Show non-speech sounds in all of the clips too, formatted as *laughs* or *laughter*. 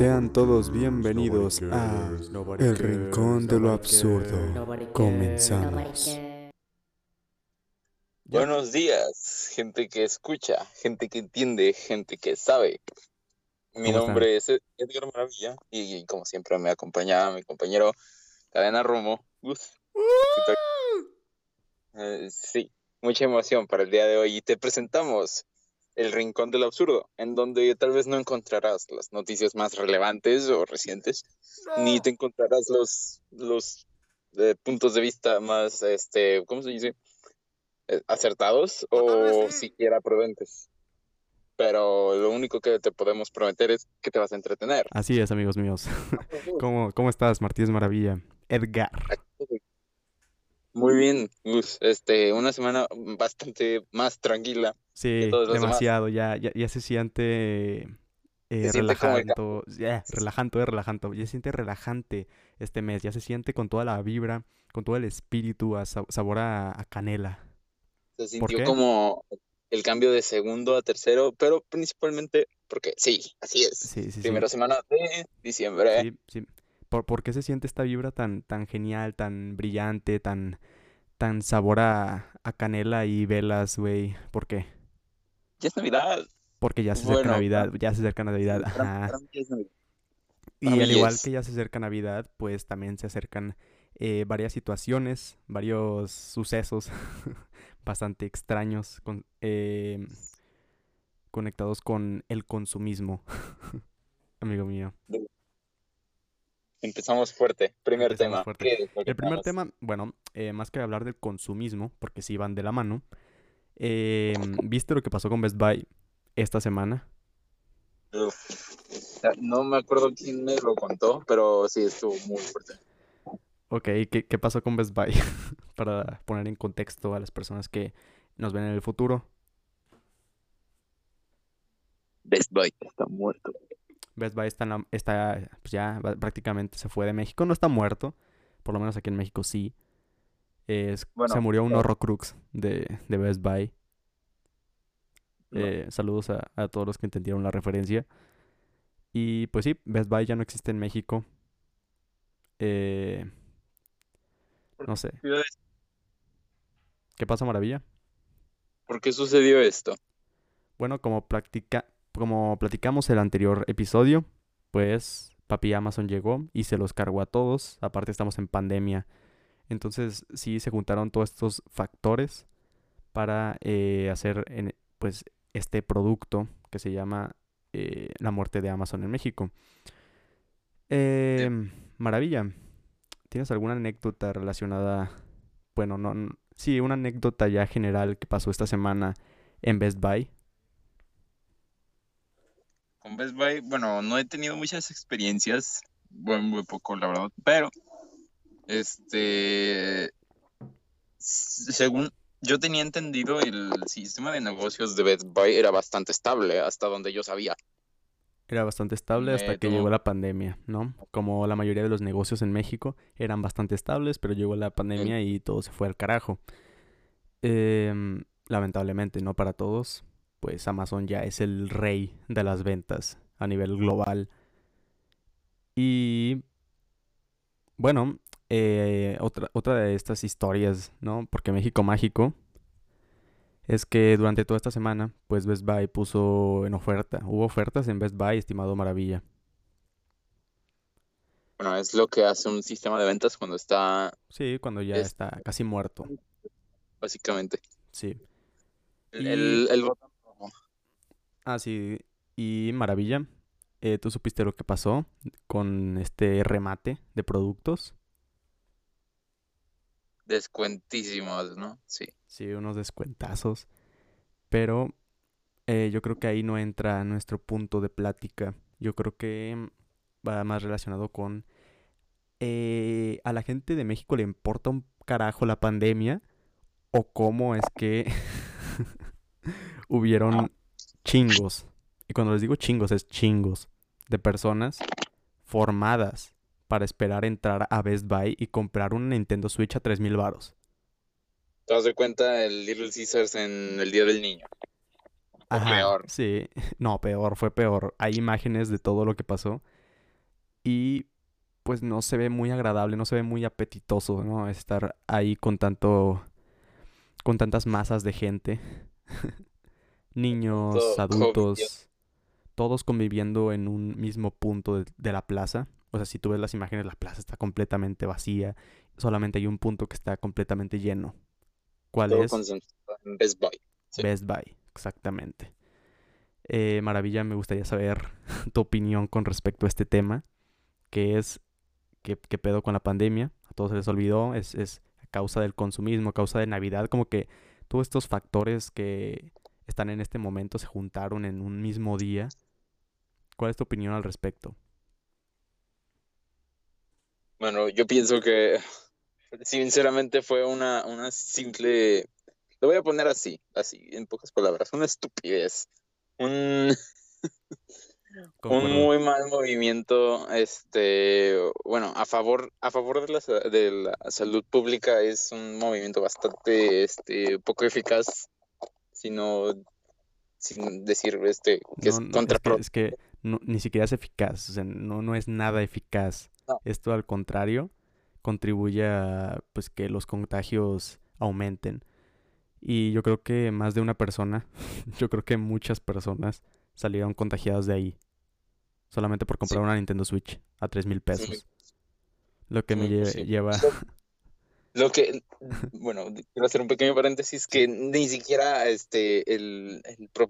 Sean todos bienvenidos a El Rincón de lo Absurdo. Comenzamos. Buenos días, gente que escucha, gente que entiende, gente que sabe. Mi nombre es Edgar Maravilla y, como siempre me acompaña mi compañero Cadena Romo. Gus. ¿Qué tal? Eh, sí, mucha emoción para el día de hoy y te presentamos El Rincón del Absurdo, en donde tal vez no encontrarás las noticias más relevantes o recientes, ni te encontrarás los, los eh, puntos de vista más, este, ¿cómo se dice? Eh, acertados o siquiera prudentes. Pero lo único que te podemos prometer es que te vas a entretener. Así es, amigos míos. *laughs* ¿Cómo, cómo estás, Martínez Maravilla? Edgar. Muy bien, Gus. Este, una semana bastante más tranquila. Sí, demasiado. Ya, ya, ya se siente eh, relajante. Ya, relajante, relajante. Ya se siente relajante este mes. Ya se siente con toda la vibra, con todo el espíritu, a sa- sabor a, a canela. Se ¿Por sintió como el cambio de segundo a tercero, pero principalmente porque sí, así es. Sí, sí, sí. Primera semana de diciembre. Sí, sí. ¿Por, por qué se siente esta vibra tan, tan genial, tan brillante, tan, tan sabor a, a canela y velas, güey? ¿Por qué? Ya es Navidad. Porque ya se acerca Bueno, Navidad, ya se acerca Navidad. Para, Ajá. para mí ya es Navidad. Y al igual que ya se acerca Navidad, pues también se acercan eh, varias situaciones, varios sucesos *laughs* bastante extraños con- eh, conectados con el consumismo, *laughs* amigo mío. Empezamos fuerte. Primer Empezamos tema. fuerte. ¿Qué es lo que El primer tema, bueno, eh, más que hablar del consumismo, porque sí van de la mano, eh, ¿viste lo que pasó con Best Buy esta semana? Uf. No me acuerdo quién me lo contó, pero sí estuvo muy fuerte. Ok, ¿qué, qué pasó con Best Buy? *laughs* Para poner en contexto a las personas que nos ven en el futuro. Best Buy está muerto. Best Buy está, en la- está pues ya prácticamente se fue de México. No está muerto, por lo menos aquí en México sí. Es- Bueno, se murió un horrocrux de, de Best Buy. No. Eh, saludos a, a todos los que entendieron la referencia. Y pues sí, Best Buy ya no existe en México. Eh, no sé. ¿Qué pasa, Maravilla? ¿Por qué sucedió esto? Bueno, como, practica, como platicamos el anterior episodio, pues papi Amazon llegó y se los cargó a todos. Aparte estamos en pandemia. Entonces sí se juntaron todos estos factores para eh, hacer pues este producto que se llama eh, la muerte de Amazon en México. Em, maravilla. ¿Tienes alguna anécdota relacionada? Bueno, no, n- sí, una anécdota ya general que pasó esta semana en Best Buy. Con Best Buy, bueno, no he tenido muchas experiencias, bueno, muy poco, la verdad, pero, este, según yo tenía entendido, el sistema de negocios de Best Buy era bastante estable, hasta donde yo sabía. Era bastante estable hasta que llegó la pandemia, ¿no? Como la mayoría de los negocios en México eran bastante estables, pero llegó la pandemia y todo se fue al carajo. Em, lamentablemente, no para todos, pues Amazon ya es el rey de las ventas a nivel global. Y bueno, eh, otra, otra de estas historias, ¿no? Porque México Mágico es que durante toda esta semana, pues Best Buy puso en oferta, hubo ofertas en Best Buy, estimado Maravilla. Bueno, es lo que hace un sistema de ventas cuando está, Sí, cuando ya Es- está casi muerto. básicamente, Sí. el, Y- el- el botón. Ah, sí. Y Maravilla, eh, ¿tú supiste lo que pasó con este remate de productos? descuentísimos, ¿no? Sí. Sí, unos descuentazos. Pero eh, yo creo que ahí no entra nuestro punto de plática. Yo creo que va más relacionado con... eh, ¿a la gente de México le importa un carajo la pandemia? ¿O cómo es que *laughs* hubieron chingos? Y cuando les digo chingos, es chingos de personas formadas para esperar entrar a Best Buy y comprar un Nintendo Switch a 3000 varos. ¿Te das de cuenta el Little Caesars en el Día del Niño? Ajá, peor. Sí, *laughs* no, peor, fue peor. Hay imágenes de todo lo que pasó. Y pues no se ve muy agradable, no se ve muy apetitoso, ¿no? Estar ahí con tanto, con tantas masas de gente. *laughs* Niños, Todo adultos, todos conviviendo en un mismo punto de, de la plaza. O sea, si tú ves las imágenes, la plaza está completamente vacía. Solamente hay un punto que está completamente lleno. ¿Cuál Todo es? en Best Buy. Sí. Best Buy, exactamente. Eh, Maravilla, me gustaría saber *laughs* tu opinión con respecto a este tema, que es qué, qué pedo con la pandemia. A todos se les olvidó, es, es a causa del consumismo, a causa de Navidad, como que todos estos factores que están en este momento se juntaron en un mismo día. ¿Cuál es tu opinión al respecto? Bueno, yo pienso que sinceramente fue una, una simple, lo voy a poner así, así, en pocas palabras, una estupidez, un, *laughs* un muy mal movimiento, este, bueno, a favor, a favor de la, de la salud pública es un movimiento bastante, este, poco eficaz, sino, sin decir, este, que es No, no, es que, contraproducente. es que no- ni siquiera es eficaz, o sea, no, no es nada eficaz. No. Esto al contrario contribuye a pues que los contagios aumenten. Y yo creo que más de una persona, *laughs* yo creo que muchas personas salieron contagiadas de ahí. Solamente por comprar Sí. una Nintendo Switch a tres mil Es muy- pesos. Lo que me lle- posible. lleva... Lo que, bueno, quiero hacer un pequeño paréntesis que ni siquiera este el,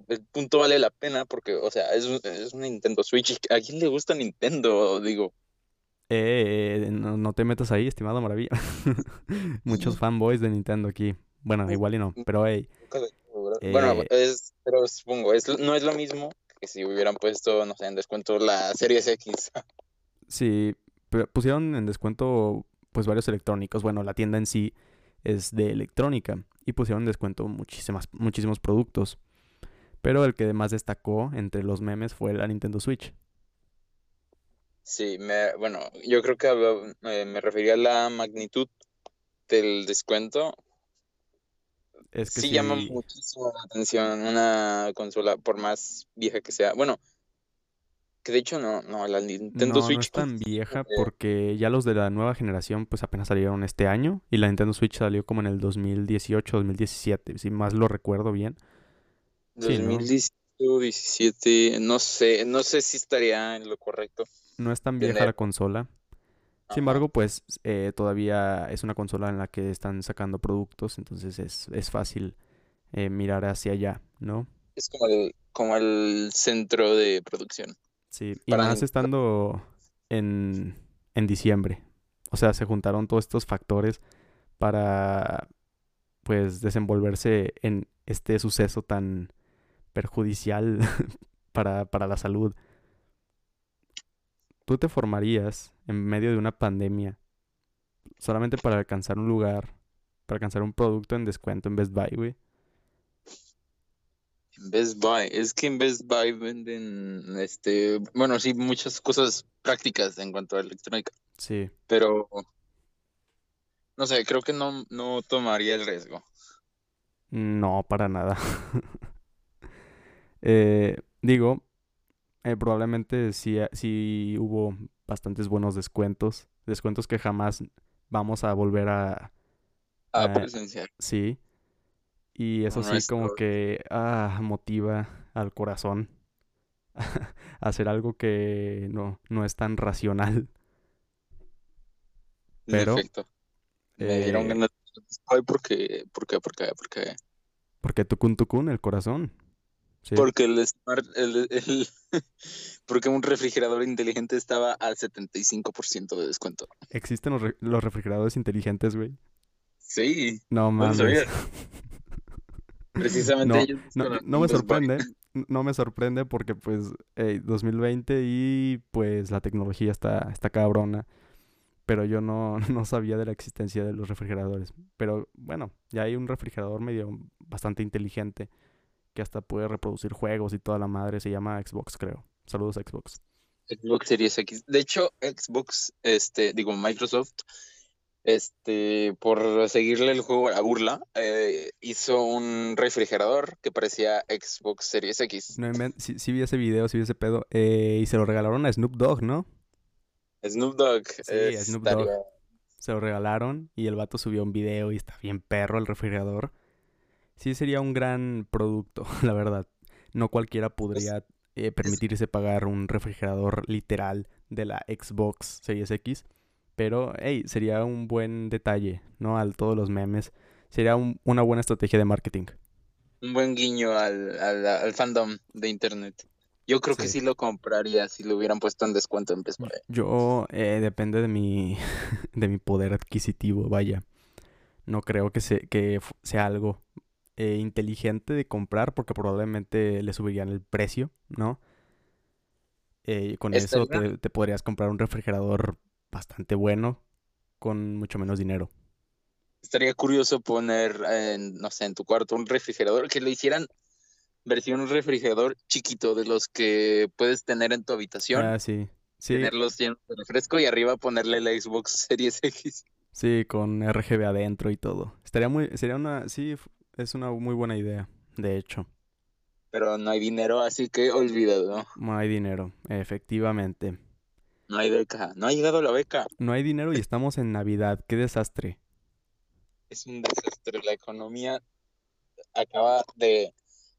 el punto vale la pena porque, o sea, es, un- es una Nintendo Switch. ¿A quién le gusta Nintendo? Digo, Eh, eh, no, no te metas ahí, estimado Maravilla. *laughs* Muchos fanboys de Nintendo aquí. Bueno, igual y no, pero hey, ¿verdad? Bueno, Eh, es, pero supongo, es, no es lo mismo que si hubieran puesto, no sé, en descuento la Series X. Sí, pu- pusieron en descuento pues varios electrónicos. Bueno, la tienda en sí es de electrónica y pusieron en descuento muchísimas, muchísimos productos. Pero el que más destacó entre los memes fue la Nintendo Switch. Sí, me, bueno, yo creo que eh, me refería a la magnitud del descuento. Es que Sí llama sí, muchísimo la atención una consola, por más vieja que sea. Bueno, que de hecho no, no, la Nintendo no, no Switch. es tan *laughs* vieja eh, porque ya los de la nueva generación pues apenas salieron este año y la Nintendo Switch salió como en el 2018, 2017, si más lo recuerdo bien. Sí, ¿no? 2018, 17, no sé, no sé si estaría en lo correcto. No es tan vieja Tener- la consola. Sin embargo, pues eh, todavía es una consola en la que están sacando productos, entonces es, es fácil eh, mirar hacia allá, ¿no? Es como el, como el centro de producción. Sí, y Para más estando en, en diciembre. O sea, se juntaron todos estos factores para, pues, desenvolverse en este suceso tan perjudicial *laughs* para, para la salud. ¿Tú te formarías en medio de una pandemia solamente para alcanzar un lugar, para alcanzar un producto en descuento en Best Buy, güey? Best Buy, es que en Best Buy venden, este, bueno, sí, muchas cosas prácticas en cuanto a electrónica, Sí. pero no sé, creo que no, no tomaría el riesgo. No, para nada. *laughs* Eh, digo, eh, probablemente sí, sí hubo bastantes buenos descuentos. Descuentos que jamás vamos a volver a... Ah, presencial. Sí. Y eso sí como que ah, motiva al corazón *laughs* a hacer algo que no, no es tan racional. Pero, efecto. Me dieron eh, ganas de porque, porque, porque, porque, Porque tucun tucun, el corazón. Sí. porque el smart, el, el- *laughs* porque un refrigerador inteligente estaba al 75% de descuento. Existen los, re- los refrigeradores inteligentes, güey. Sí, No no mames. sabía. *laughs* Precisamente No, ellos no, me sorprende, no me sorprende porque pues hey, 2020 y pues la tecnología está, está cabrona, pero yo no, *laughs* no sabía de la existencia de los refrigeradores. Pero bueno, ya hay un refrigerador medio bastante inteligente que hasta puede reproducir juegos y toda la madre, se llama Xbox, creo. Saludos Xbox. Xbox Series X. De hecho, Xbox, este, digo, Microsoft, este, por seguirle el juego a la burla, eh, hizo un refrigerador que parecía Xbox Series X. No sí, sí vi ese video, sí vi ese pedo, eh, y se lo regalaron a Snoop Dogg, ¿no? Snoop Dogg. Sí, Snoop Dogg. Se lo regalaron y el vato subió un video y está bien perro el refrigerador. Sí, sería un gran producto, *laughs* la verdad. No cualquiera podría eh, permitirse pagar un refrigerador literal de la Xbox Series X. Pero, hey, sería un buen detalle, ¿no? Al todos los memes. Sería una buena estrategia de marketing. Un buen guiño al, al, fandom de internet. Yo creo que sí lo compraría si lo hubieran puesto en descuento en Best Yo, eh, depende de mi, *laughs* de mi poder adquisitivo, vaya. No creo que, que sea algo eh, inteligente de comprar porque probablemente le subirían el precio, ¿no? Eh, con eso te, te, podrías comprar un refrigerador bastante bueno con mucho menos dinero. Estaría curioso poner, en, no sé, en tu cuarto un refrigerador, que le hicieran versión refrigerador chiquito de los que puedes tener en tu habitación. Ah, sí. sí. Tenerlos llenos de refresco y arriba ponerle la Xbox Series X. *laughs* Sí, con RGB adentro y todo. Estaría muy, sería una, sí, es una muy buena idea, de hecho. Pero no hay dinero, así que olvídalo. No hay dinero, efectivamente. No hay beca. No ha llegado la beca. No hay dinero y estamos en Navidad. Qué desastre. Es un desastre. La economía acaba de...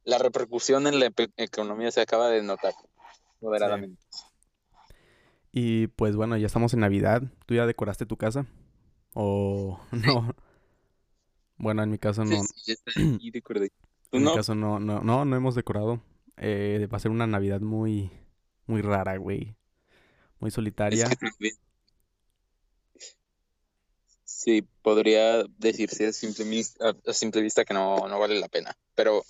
La repercusión en la economía se acaba de notar moderadamente. Y pues bueno, ya estamos en Navidad. ¿Tú ya decoraste tu casa? ¿O no? *laughs* Bueno, en mi caso no. Sí, sí, *clears throat* en mi caso no, no, no, no hemos decorado. Eh, va a ser una Navidad muy, muy rara, güey muy solitaria. Sí, podría decirse a simple, vista, a simple vista que no, no vale la pena, pero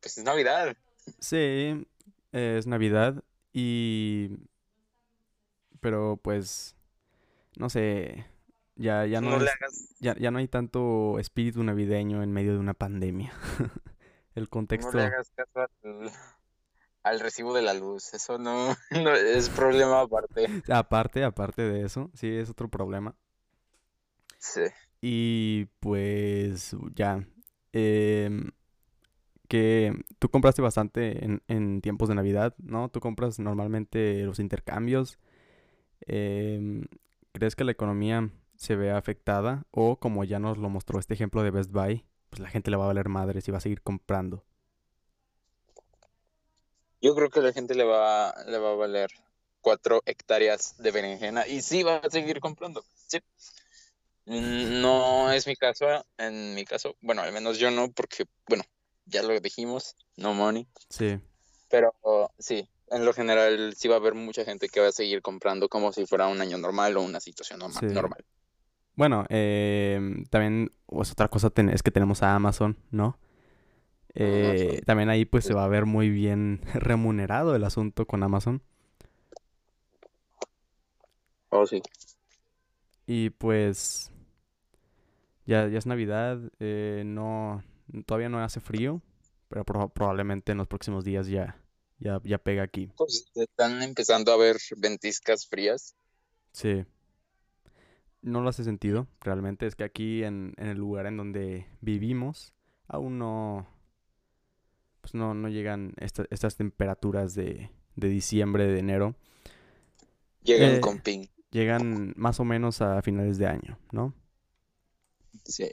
pues es Navidad. Sí, es Navidad y... Pero pues, no sé, ya, ya, no, ya, ya, no hay tanto espíritu navideño en medio de una pandemia. *laughs* El contexto... No le hagas caso al recibo de la luz. Eso *laughs* no, es problema aparte. Aparte, aparte de eso, sí, es otro problema. Sí. Y pues ya. Em, que tú compraste bastante en, en, tiempos de Navidad, ¿no? Tú compras normalmente los intercambios. Em, ¿Crees que la economía se ve afectada? O como ya nos lo mostró este ejemplo de Best Buy, pues la gente le va a valer madres y va a seguir comprando. Yo creo que a la gente le va, le va a valer cuatro hectáreas de berenjena y sí va a seguir comprando. Sí. No es mi caso, en mi caso, bueno, al menos yo no, porque, bueno, ya lo dijimos, no money. Sí. Pero sí, en lo general sí va a haber mucha gente que va a seguir comprando como si fuera un año normal o una situación normal. normal. Bueno, eh, también pues, otra cosa es que tenemos a Amazon, ¿no? Eh, también ahí pues se va a ver muy bien *laughs* remunerado el asunto con Amazon. Oh, sí. Y pues ya, ya es Navidad, eh, no, todavía no hace frío, pero probablemente en los próximos días ya, ya, ya pega aquí. Pues están empezando a ver ventiscas frías. Sí. No lo hace sentido, realmente. Es que aquí en, en el lugar en donde vivimos aún no, pues no, no llegan estas temperaturas de, diciembre, de enero. Llegan eh, con ping. Llegan más o menos a finales de año, ¿no? Sí.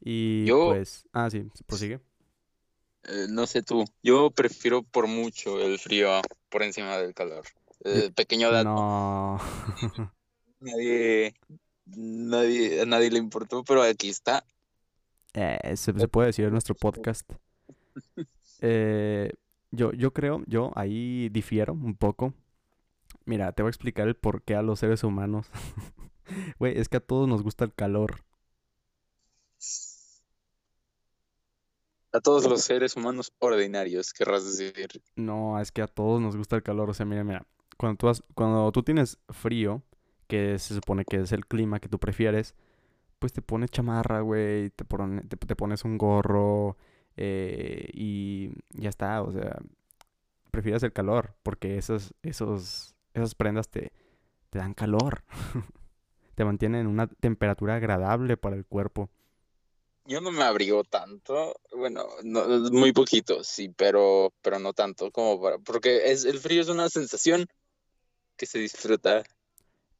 Y pues, ah, sí, prosigue. Eh, no sé tú, yo prefiero por mucho el frío por encima del calor. El pequeño dato. No. *laughs* nadie, nadie, a nadie le importó, pero aquí está. Eh, se, se, puede decir en nuestro podcast. Eh, yo, yo creo, yo ahí difiero un poco. Mira, te voy a explicar el por qué a los seres humanos. *laughs* Güey, es que a todos nos gusta el calor. A todos los seres humanos ordinarios, querrás decir. No, es que a todos nos gusta el calor. O sea, mira, mira. Cuando tú, cuando tú tienes frío, que se supone que es el clima que tú prefieres, pues te pones chamarra, güey, te, te pones un gorro, eh, y ya está, o sea, prefieres el calor porque esos, esos, esas prendas te, te dan calor, *laughs* te mantienen en una temperatura agradable para el cuerpo. Yo no me abrigo tanto, bueno, no, muy poquito, sí, pero, pero no tanto como para, porque es, el frío es una sensación que se disfruta.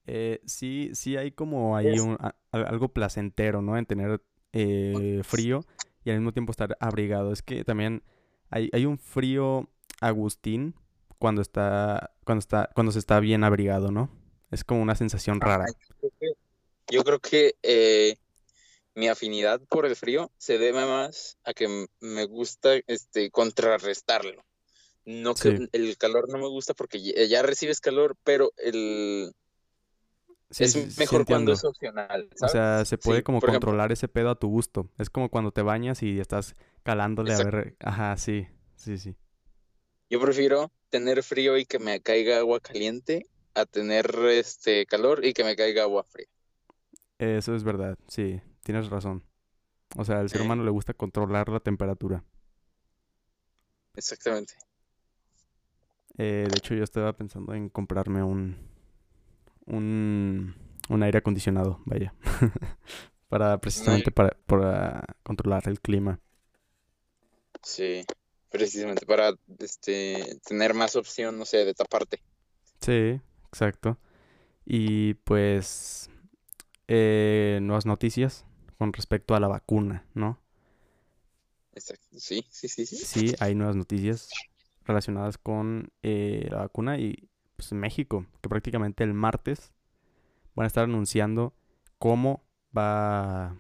Eh, sí, sí hay como ahí un, a- algo placentero, ¿no? En tener eh, frío y al mismo tiempo estar abrigado. Es que también hay, hay un frío Agustín cuando está, cuando está, cuando se está bien abrigado, ¿no? Es como una sensación rara. Yo creo que, eh, mi afinidad por el frío se debe más a que me gusta este, contrarrestarlo. No que Sí. el calor no me gusta porque ya recibes calor, pero el, Sí, es sí, mejor cuando es opcional, O sea, se puede Sí, como ejemplo, controlar ese pedo a tu gusto. Es como cuando te bañas y estás calándole a ver. Ajá, sí, sí, sí. Yo prefiero tener frío y que me caiga agua caliente a tener este calor y que me caiga agua fría. Eso es verdad, sí, tienes razón. O sea, al ser Eh, humano le gusta controlar la temperatura. exactamente. Eh, de hecho, yo estaba pensando en comprarme un, un, un aire acondicionado, vaya, *laughs* para precisamente para, para controlar el clima. Sí, precisamente para este tener más opción, no sé, de taparte. Sí, exacto. Y pues, eh, nuevas noticias con respecto a la vacuna, ¿no? Exacto. Sí, sí, sí, sí. Sí, hay nuevas noticias relacionadas con eh, la vacuna y pues en México, que prácticamente el martes van a estar anunciando cómo va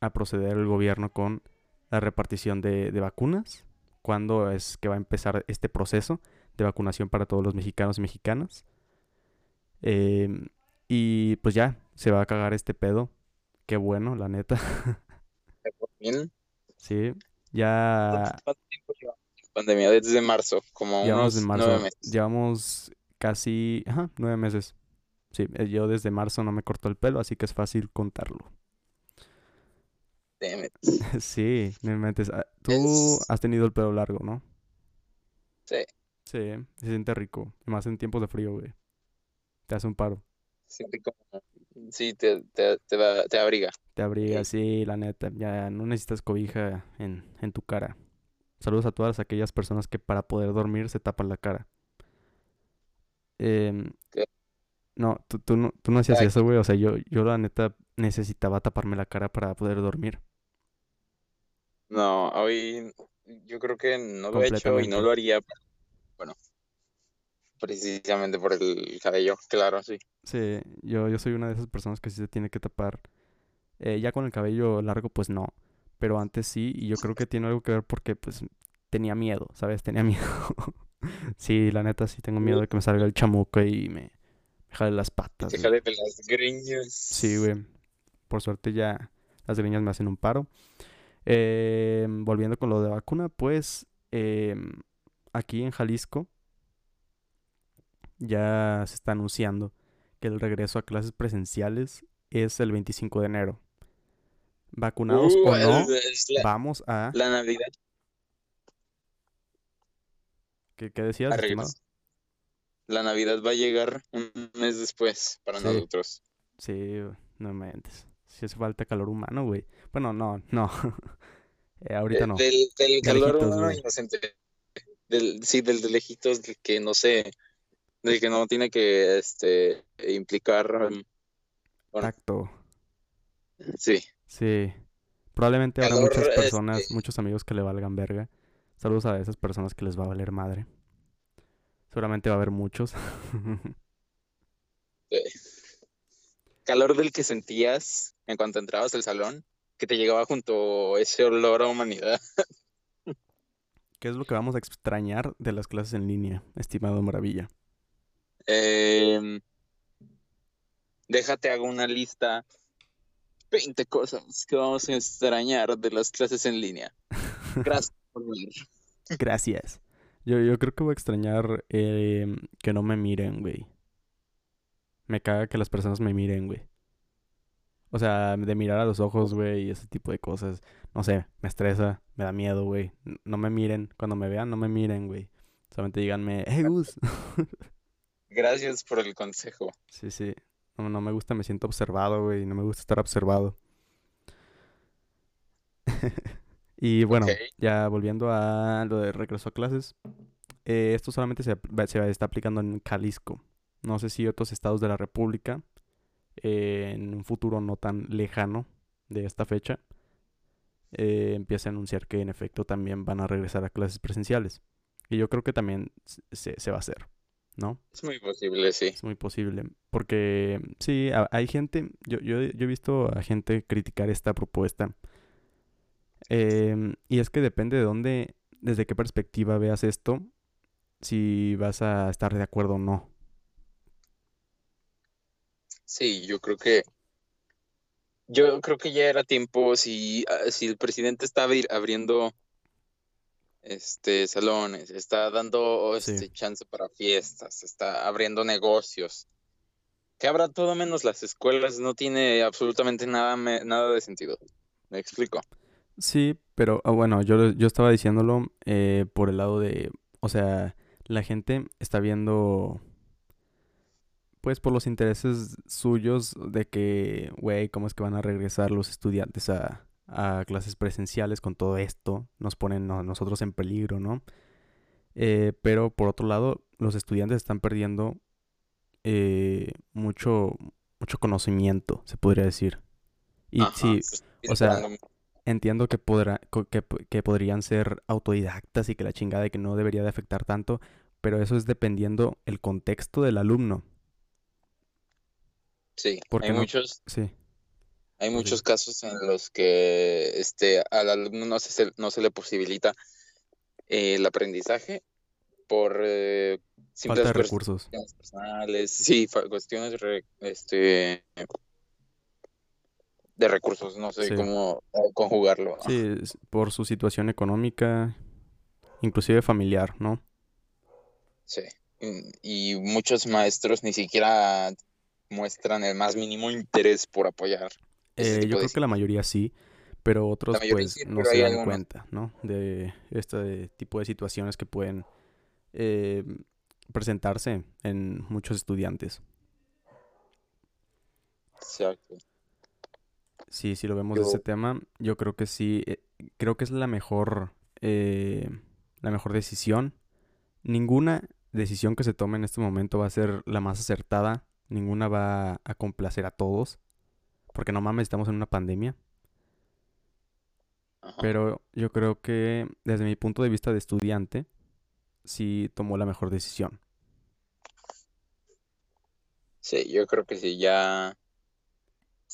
a proceder el gobierno con la repartición de, de vacunas, cuándo es que va a empezar este proceso de vacunación para todos los mexicanos y mexicanas. Em, y pues ya, se va a cagar este pedo. Qué bueno, la neta. Sí, ¿Cuánto ya cuánto tiempo llevamos pandemia? Desde marzo, como llevamos unos nueve marzo, meses. llevamos casi, ajá, nueve meses. Sí, eh, yo desde marzo no me corto el pelo, así que es fácil contarlo. Damn it. *laughs* Sí, no inventes. Ah, Tú Es, has tenido el pelo largo, ¿no? sí, Sí, se siente rico. Y más en tiempos de frío, güey. Te hace un paro. sí, te, te, te, da- te abriga. Te abriga, Ok. sí, la neta. Ya no necesitas cobija en, en tu cara. Saludos a todas aquellas personas que para poder dormir se tapan la cara. Que- no, tú, tú no, tú no hacías eso, güey. O sea, yo, yo la neta necesitaba taparme la cara para poder dormir. No, hoy yo creo que no lo he hecho y no lo haría, bueno, precisamente por el cabello, claro, sí. Sí, yo, yo soy una de esas personas que sí se tiene que tapar. Eh, ya con el cabello largo, pues no. Pero antes sí, y yo creo que tiene algo que ver porque, pues, tenía miedo, ¿sabes? Tenía *laughs* miedo. *laughs* Sí, la neta, sí tengo miedo de que me salga el chamuco y me, me jale las patas, güey. jale de las Sí, greñas. güey. Por suerte ya las greñas me hacen un paro. Eh, volviendo con lo de vacuna, pues, em, aquí en Jalisco ya se está anunciando que el regreso a clases presenciales es el 25 de enero. Vacunados Uh, o no, es, es la, vamos a... la Navidad ¿Qué, qué decías, arriba. estimado? La Navidad va a llegar un mes después para Sí, nosotros. sí, no mentes. Si hace falta calor humano, güey. Bueno, no, no. *laughs* Eh, ahorita Eh, no. del, del De calor lejitos, humano güey. inocente. Del, sí, del de lejitos, del que no sé, del que no tiene que este implicar, um, bueno, Tacto. sí, Sí. Probablemente habrá muchas este, personas, muchos amigos que le valgan verga. Saludos a esas personas que les va a valer madre. Seguramente va a haber muchos. *laughs* eh, calor del que sentías en cuanto entrabas al salón, que te llegaba junto ese olor a humanidad. *laughs* ¿Qué es lo que vamos a extrañar de las clases en línea, estimado Maravilla? Em, déjate hago una lista, 20 cosas que vamos a extrañar de las clases en línea. *laughs* Gracias. Gracias. Yo, yo creo que voy a extrañar eh, que no me miren, güey. Me caga que las personas me miren, güey. O sea, de mirar a los ojos, güey, y ese tipo de cosas. No sé, me estresa, me da miedo, güey. No me miren. Cuando me vean, no me miren, güey. Solamente díganme, hey, Gus. *laughs* Gracias por el consejo. Sí, sí. No, no me gusta, me siento observado, güey. No me gusta estar observado. *laughs* Y bueno, ya volviendo a lo de regreso a clases. eh, esto solamente se, se está aplicando en Jalisco. No sé si otros estados de la República eh, en un futuro no tan lejano de esta fecha, eh, empieza a anunciar que en efecto también van a regresar a clases presenciales. Y yo creo que también se, se va a hacer, ¿no? Es muy posible, sí. Es muy posible. Porque sí, hay gente, yo, yo, yo he visto a gente criticar esta propuesta. Em, y es que depende de dónde, desde qué perspectiva veas esto, si vas a estar de acuerdo o no. Sí, yo creo que yo creo que ya era tiempo si, ah, si el presidente está abri- abriendo este salones, está dando Sí. este chance para fiestas, está abriendo negocios. Que abra todo menos las escuelas no tiene absolutamente nada nada de sentido. ¿Me explico? Sí, pero ah, bueno, yo, yo estaba diciéndolo eh, por el lado de, o sea, la gente está viendo, pues por los intereses suyos de que, güey, ¿cómo es que van a regresar los estudiantes a, a clases presenciales con todo esto? Nos ponen a nosotros en peligro, ¿no? Eh, pero por otro lado, los estudiantes están perdiendo eh, mucho, mucho conocimiento, se podría decir. Y Ajá, sí, o sea, Entiendo que, podrá, que, que podrían ser autodidactas y que la chingada y que no debería de afectar tanto, pero eso es dependiendo el contexto del alumno. sí, ¿por hay no? muchos Sí, Hay Sí. muchos casos en los que este, al alumno no se, no se le posibilita eh, el aprendizaje por eh, simples falta de recursos. cuestiones personales, sí, cuestiones re- este, de recursos, no sé Sí. cómo conjugarlo. Sí, por su situación económica, inclusive familiar, ¿no? Sí. Y, y muchos maestros ni siquiera muestran el más mínimo interés por apoyar ese Eh, yo de creo que la mayoría sí, pero otros pues sí, no se dan algunos. cuenta, ¿no? De este tipo de situaciones que pueden eh, presentarse en muchos estudiantes. Exacto. Sí, si lo vemos de ese tema, yo creo que sí, eh, creo que es la mejor, eh, la mejor decisión. Ninguna decisión que se tome en este momento va a ser la más acertada, ninguna va a complacer a todos, porque no mames, estamos en una pandemia. Ajá. Pero yo creo que desde mi punto de vista de estudiante, sí tomó la mejor decisión. Sí, yo creo que sí, ya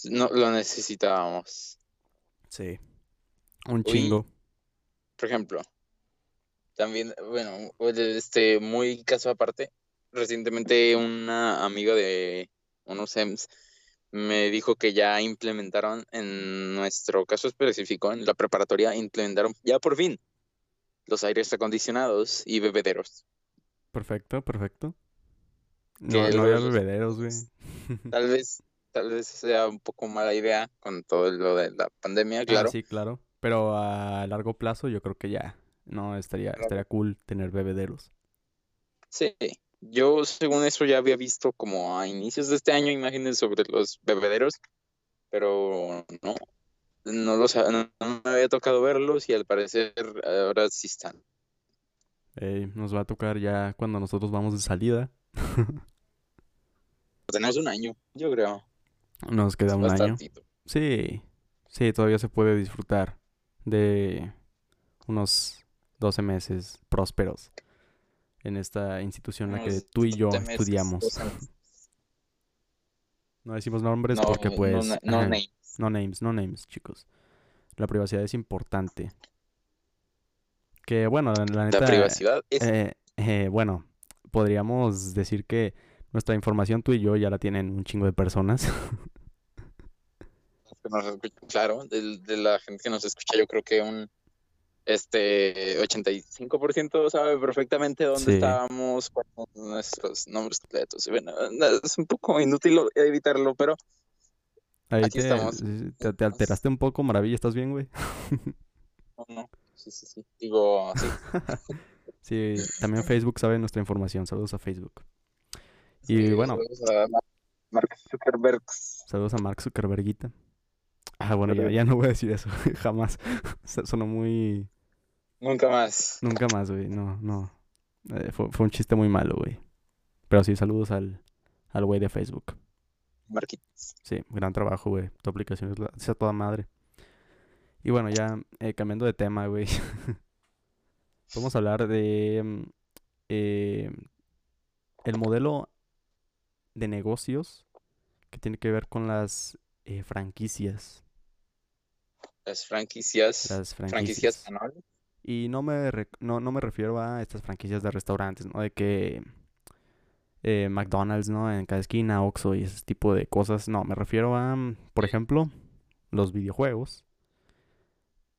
no lo necesitábamos. Sí. Un Uy. chingo. Por ejemplo, también, bueno, este, muy caso aparte, recientemente una amiga de unos EMS me dijo que ya implementaron, en nuestro caso específico, en la preparatoria, implementaron ya por fin los aires acondicionados y bebederos. Perfecto, perfecto. No, no había bebederos, güey. Tal vez, tal vez sea un poco mala idea con todo lo de la pandemia, Ah, claro. sí, claro. Pero a largo plazo yo creo que ya no estaría, estaría cool tener bebederos. Sí, yo según eso ya había visto como a inicios de este año imágenes sobre los bebederos, pero no, no los no, no me había tocado verlos y al parecer ahora sí están. Nos va a tocar ya cuando nosotros vamos de salida. *laughs* Tenemos un año, yo creo. Nos queda Es un año. Sí, sí, todavía se puede disfrutar de unos 12 meses prósperos en esta institución en la que tú y yo 12 meses, estudiamos. 12 meses. No decimos nombres No, porque pues... no *laughs* names. No names, no names, chicos. La privacidad es importante. Que bueno, la, la La neta... privacidad es eh, eh, bueno, podríamos decir que nuestra información tú y yo ya la tienen un chingo de personas. que nos escucha, claro, de, la gente que nos escucha, yo creo que un este 85% sabe perfectamente dónde Sí. estábamos, nuestros nombres completos. Bueno, es un poco inútil evitarlo, pero Ahí Aquí te, estamos. te, te alteraste un poco, maravilla, ¿estás bien, güey? no, no. Sí, sí, sí. Digo, sí. *laughs* Sí, también Facebook sabe nuestra información. Saludos a Facebook. Y Sí, bueno, saludos a Mar- Mark Zuckerberg. saludos a Mark Zuckerberguita. Ah, bueno, ya, ya no voy a decir eso, *laughs* jamás. *laughs* Sonó muy... Nunca más. Nunca más, güey, no, no. Eh, fue, fue un chiste muy malo, güey. Pero sí, saludos al, al güey de Facebook. marquitas. Sí, gran trabajo, güey. Tu aplicación es, la, es a toda madre. Y bueno, ya eh, cambiando de tema, güey. *laughs* Vamos a hablar de mm, eh, el modelo de negocios que tiene que ver con las eh, franquicias. Las franquicias, Las franquicias. Y no me, re- no, no me refiero a estas franquicias de restaurantes, ¿no? De que eh, McDonald's, ¿no? En cada esquina, Oxxo y ese tipo de cosas. No, me refiero a, mm, por ejemplo, los videojuegos.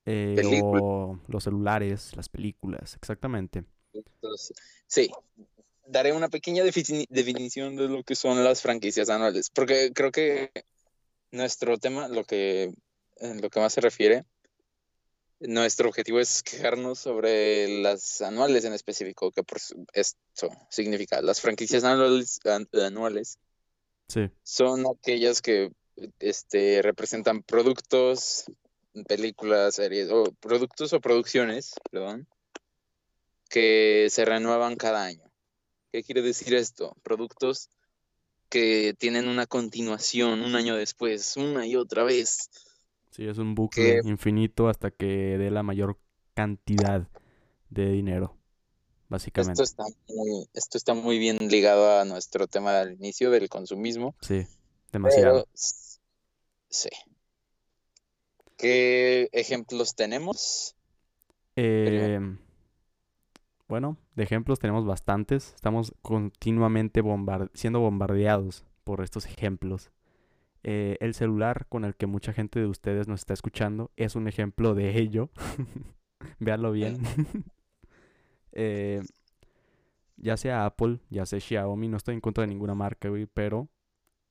eh, o los celulares, las películas, exactamente. Entonces, sí, daré una pequeña defini- definición de lo que son las franquicias anuales, porque creo que nuestro tema, lo que, en lo que más se refiere, nuestro objetivo es quejarnos sobre las anuales en específico, que por esto significa, las franquicias anuales, an- anuales Sí, son aquellas que este, representan productos, películas, series, o productos o producciones, perdón, que se renuevan cada año. ¿Qué quiere decir esto? Productos que tienen una continuación un año después, una y otra vez. sí, es un bucle Que- infinito hasta que dé la mayor cantidad de dinero, básicamente. Esto está muy, esto está muy bien ligado a nuestro tema del inicio del consumismo. Sí, demasiado. Pero sí. ¿Qué ejemplos tenemos? Eh, bueno, de ejemplos tenemos bastantes. Estamos continuamente siendo bombardeados por estos ejemplos. Eh, el celular con el que mucha gente de ustedes nos está escuchando es un ejemplo de ello. *laughs* Véanlo bien. *laughs* *laughs* Eh, ya sea Apple, ya sea Xiaomi, no estoy en contra de ninguna marca, güey, pero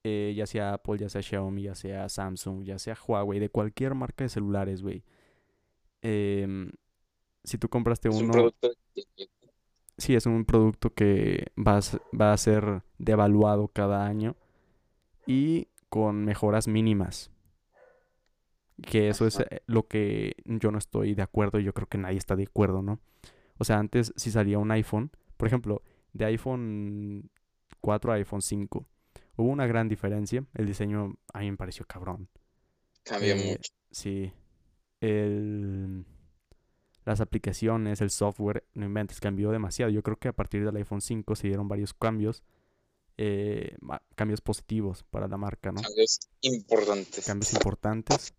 eh, ya sea Apple, ya sea Xiaomi, ya sea Samsung, ya sea Huawei, de cualquier marca de celulares, güey. Em, si tú compraste Es un uno, producto sí, es un producto que va a, va a ser devaluado cada año y con mejoras mínimas. Que eso es eh, lo que yo no estoy de acuerdo y yo creo que nadie está de acuerdo, ¿no? O sea, antes si salía un iPhone, por ejemplo, de iPhone 4 a iPhone 5, hubo una gran diferencia. El diseño a mí me pareció cabrón. cambia Eh, mucho. Sí. El, las aplicaciones, el software, no inventes, cambió demasiado. Yo creo que a partir del iPhone 5 se dieron varios cambios, eh, cambios positivos para la marca, ¿no? Cambios importantes. Cambios importantes.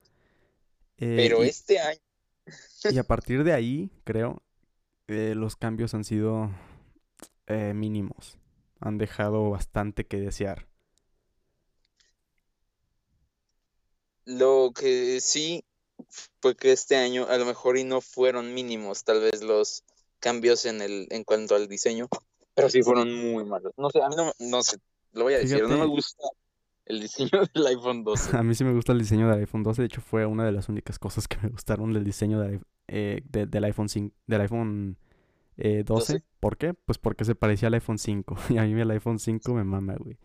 Eh, Pero este año, y a partir de ahí, creo, eh, los cambios han sido mínimos. Han dejado bastante que desear. lo que sí fue que este año a lo mejor y no fueron mínimos, tal vez los cambios en el en cuanto al diseño, pero sí fueron muy malos. No sé, a mí no, no sé, lo voy a decir, no me gusta el diseño del iPhone 12. *laughs* A mí sí me gusta el diseño del iPhone 12. De hecho, fue una de las únicas cosas que me gustaron del diseño eh, de- del iPhone 5, del iPhone eh, 12. 12. ¿Por qué? Pues porque se parecía al iPhone 5. *laughs* Y a mí el iPhone 5 me mama, güey.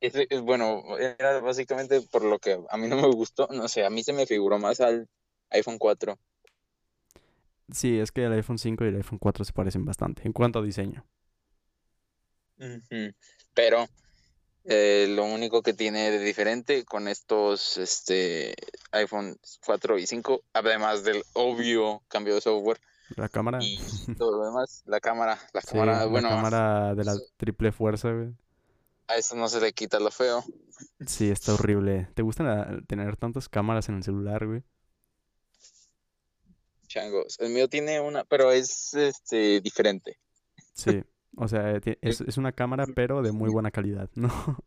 Es bueno, era básicamente por lo que a mí no me gustó, no sé, a mí se me figuró más al iPhone 4. Sí, es que el iPhone 5 y el iPhone 4 se parecen bastante en cuanto a diseño. Pero eh, lo único que tiene de diferente con estos este, iPhone 4 y 5, además del obvio cambio de software La cámara. y todo lo demás, la cámara, la Sí, cámara, la bueno, cámara de la triple fuerza, güey. A eso no se le quita lo feo. Sí, está horrible. ¿Te gusta la- tener tantas cámaras en el celular, güey? Changos. El mío tiene una, pero es este diferente. Sí. O sea, ti- es, es una cámara, pero de muy buena calidad, ¿no? *laughs*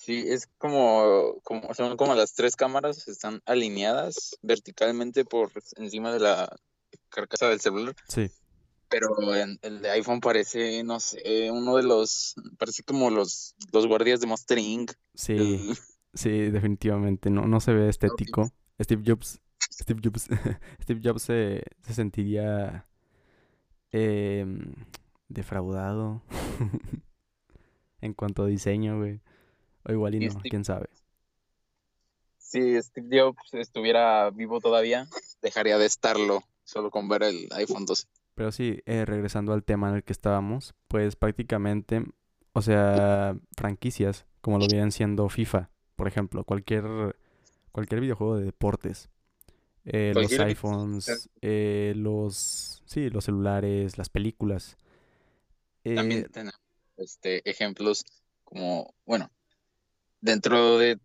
Sí, es como, como, son como las tres cámaras, están alineadas verticalmente por encima de la carcasa del celular. Sí. Pero en- el de iPhone parece, no sé, uno de los, parece como los, los guardias de Monster Inc. Sí. El- Sí, definitivamente. No, no se ve estético. Steve Jobs. Steve Jobs. *laughs* Steve Jobs se, se sentiría em, defraudado *laughs* en cuanto a diseño, güey. O igual y no, Steve- quién sabe. si Steve Jobs estuviera vivo todavía, dejaría de estarlo solo con ver el iPhone 12. Pero sí, eh, regresando al tema en el que estábamos, pues prácticamente, o sea, franquicias como lo vienen siendo FIFA, por ejemplo, cualquier, cualquier videojuego de deportes. Eh, los iPhones, eh, los, sí, los celulares, las películas. También tenemos este, ejemplos como, bueno, dentro de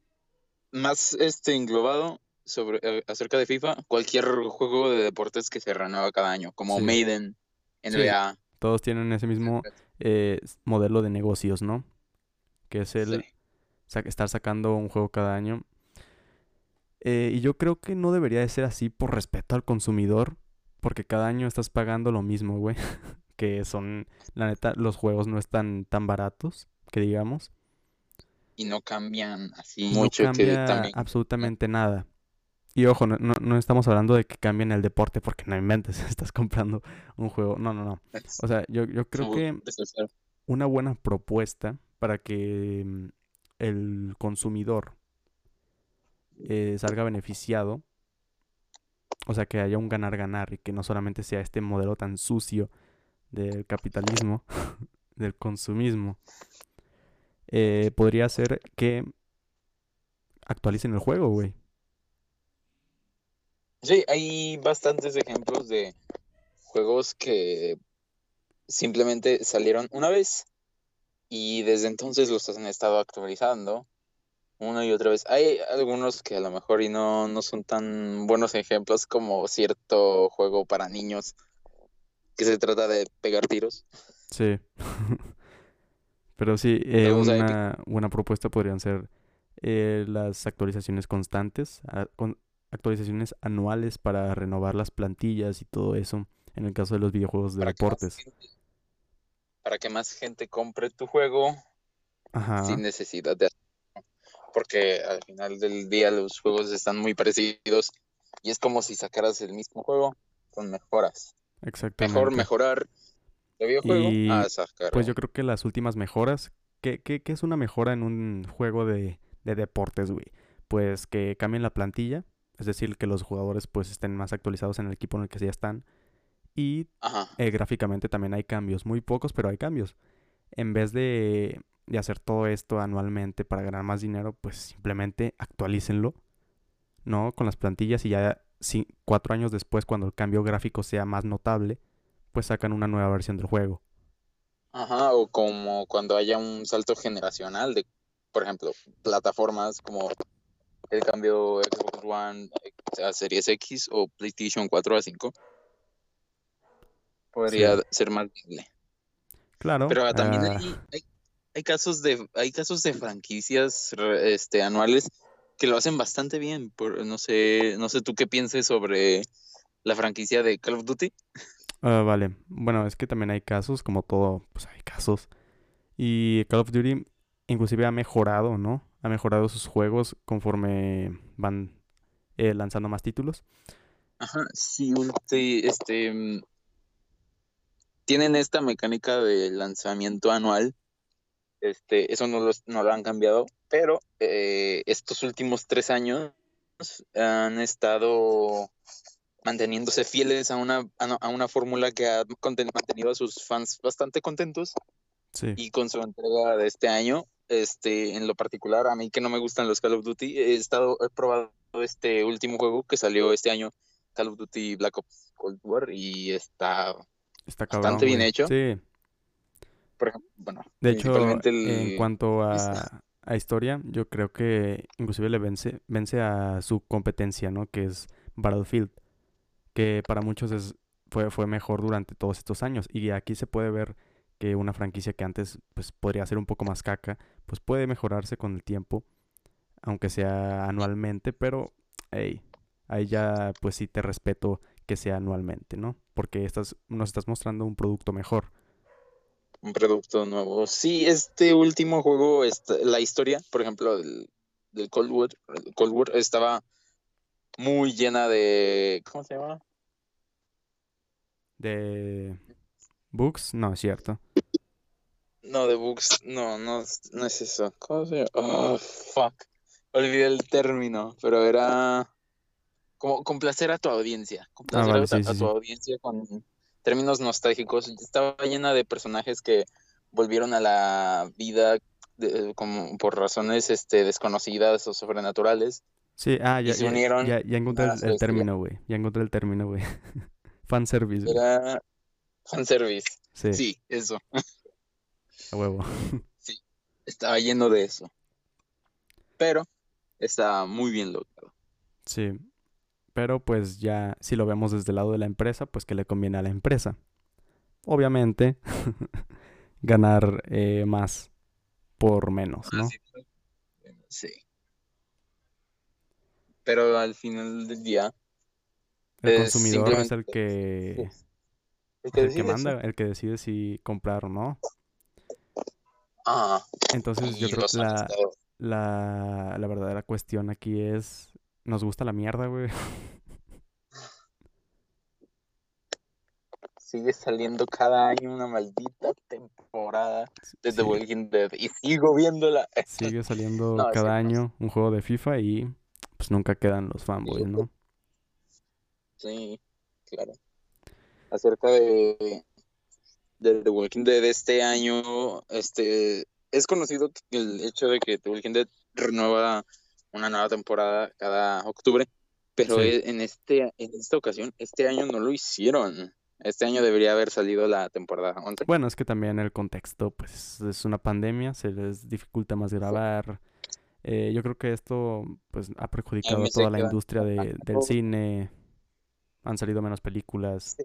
más este englobado sobre eh, acerca de FIFA, cualquier juego de deportes que se renueva cada año, como Sí. Maiden, NBA. todos tienen ese mismo eh, modelo de negocios, ¿no? Que es el Sí. sa- estar sacando un juego cada año. Eh, y yo creo que no debería de ser así por respeto al consumidor, porque cada año estás pagando lo mismo, güey. *laughs* que son, la neta, los juegos no están tan baratos, que digamos. Y no cambian así No mucho que cambia también. absolutamente nada. Y ojo, no, no, no estamos hablando de que cambien el deporte, porque no inventes, *laughs* estás comprando un juego. No, no, no. O sea, yo, yo creo que una buena propuesta para que mm, el consumidor eh, salga beneficiado. O sea, que haya un ganar-ganar y que no solamente sea este modelo tan sucio del capitalismo, *laughs* del consumismo. eh, podría ser que actualicen el juego, güey. Sí, hay bastantes ejemplos de juegos que simplemente salieron una vez y desde entonces los han estado actualizando una y otra vez. Hay algunos que a lo mejor y no, no son tan buenos ejemplos como cierto juego para niños que se trata de pegar tiros. Sí. *laughs* Pero sí, eh, una buena propuesta podrían ser eh, las actualizaciones constantes, a- con- actualizaciones anuales para renovar las plantillas y todo eso, en el caso de los videojuegos de para que más deportes. gente- para que más gente compre tu juego Ajá, sin necesidad de hacerlo. Porque al final del día los juegos están muy parecidos y es como si sacaras el mismo juego con mejoras. Mejor exactamente. mejorar el videojuego Y, a sacar. Pues yo creo que las últimas mejoras, ¿qué, qué, qué es una mejora en un juego de, de deportes, güey? Pues que cambien la plantilla, es decir, que los jugadores pues estén más actualizados en el equipo en el que ya están. Y eh, gráficamente también hay cambios, muy pocos, pero hay cambios. En vez de, de hacer todo esto anualmente para ganar más dinero, pues simplemente actualícenlo, ¿no? Con las plantillas y ya si, cuatro años después, cuando el cambio gráfico sea más notable, pues sacan una nueva versión del juego. Ajá. O como cuando haya un salto generacional de, por ejemplo, plataformas como el cambio Xbox One a Series X o PlayStation 4 a 5. Podría Sí. ser más viable. Claro. Pero también ah, hay, hay, hay casos de hay casos de franquicias este, anuales que lo hacen bastante bien. Por, no sé, no sé tú qué pienses sobre la franquicia de Call of Duty. ah, vale. Bueno, es que también hay casos, como todo, pues hay casos. Y Call of Duty inclusive ha mejorado, ¿no? Ha mejorado sus juegos conforme van eh, lanzando más títulos. Ajá, sí, este mm, tienen esta mecánica de lanzamiento anual. Este, eso no, los- no lo han cambiado, pero eh, estos últimos tres años han estado manteniéndose fieles a una, a una fórmula que ha mantenido a sus fans bastante contentos Sí. y con su entrega de este año, este, en lo particular, a mí que no me gustan los Call of Duty, he estado, he probado este último juego que salió este año, Call of Duty Black Ops Cold War, y está, Está bastante bien güey. hecho. Sí. por ejemplo, bueno, De hecho, el- en cuanto a, a historia, yo creo que inclusive le vence, vence a su competencia, ¿no? Que es Battlefield, que para muchos es, fue, fue mejor durante todos estos años. Y aquí se puede ver que una franquicia que antes pues, podría ser un poco más caca, pues puede mejorarse con el tiempo, aunque sea anualmente, pero hey, ahí ya pues sí te respeto que sea anualmente, ¿no? Porque estás, nos estás mostrando un producto mejor. un producto nuevo. Sí, este último juego, esta- la historia, por ejemplo, del, del Cold War, Cold War estaba muy llena de, ¿cómo se llama? De Books, no es cierto. No, de bugs, no, no, es- no es eso. ¿Cómo se llama? Oh, fuck. Olvidé el término, pero era como complacer a tu audiencia. Complacer vale, a, sí, a tu sí. audiencia con términos nostálgicos. Estaba llena de personajes que volvieron a la vida de- como por razones este, desconocidas o sobrenaturales. Sí, ah, Y ya, se ya, unieron ya, ya encontré el, término, güey. Ya encontré el término, güey. *laughs* Fanservice, güey. Era fanservice. Sí, Sí, eso. a huevo. *laughs* Estaba lleno de eso. Pero está muy bien logrado. Sí. Pero pues ya, si lo vemos desde el lado de la empresa, pues que le conviene a la empresa. Obviamente, *laughs* ganar eh, más por menos, ¿no? Sí. Pero al final del día, El consumidor es el que, el que el decide manda, el que decide si comprar o no. Ah, Entonces yo creo que la, la, la verdadera cuestión aquí es, ¿nos gusta la mierda, güey? *laughs* Sigue saliendo cada año una maldita temporada de The Sí. Walking Dead y sigo viéndola. Sigue *laughs* saliendo No, sí, cada no. año un juego de FIFA y pues nunca quedan los fanboys, ¿no? Sí, claro. Acerca de, de The Walking Dead este año, este es conocido el hecho de que The Walking Dead renueva una nueva temporada cada octubre, pero Sí. en este en esta ocasión este año no lo hicieron. Este año debería haber salido la temporada 11. Bueno, es que también el contexto, pues es una pandemia, se les dificulta más grabar. Eh, yo creo que esto, pues, ha perjudicado a toda la industria de- del cine. Han salido menos películas.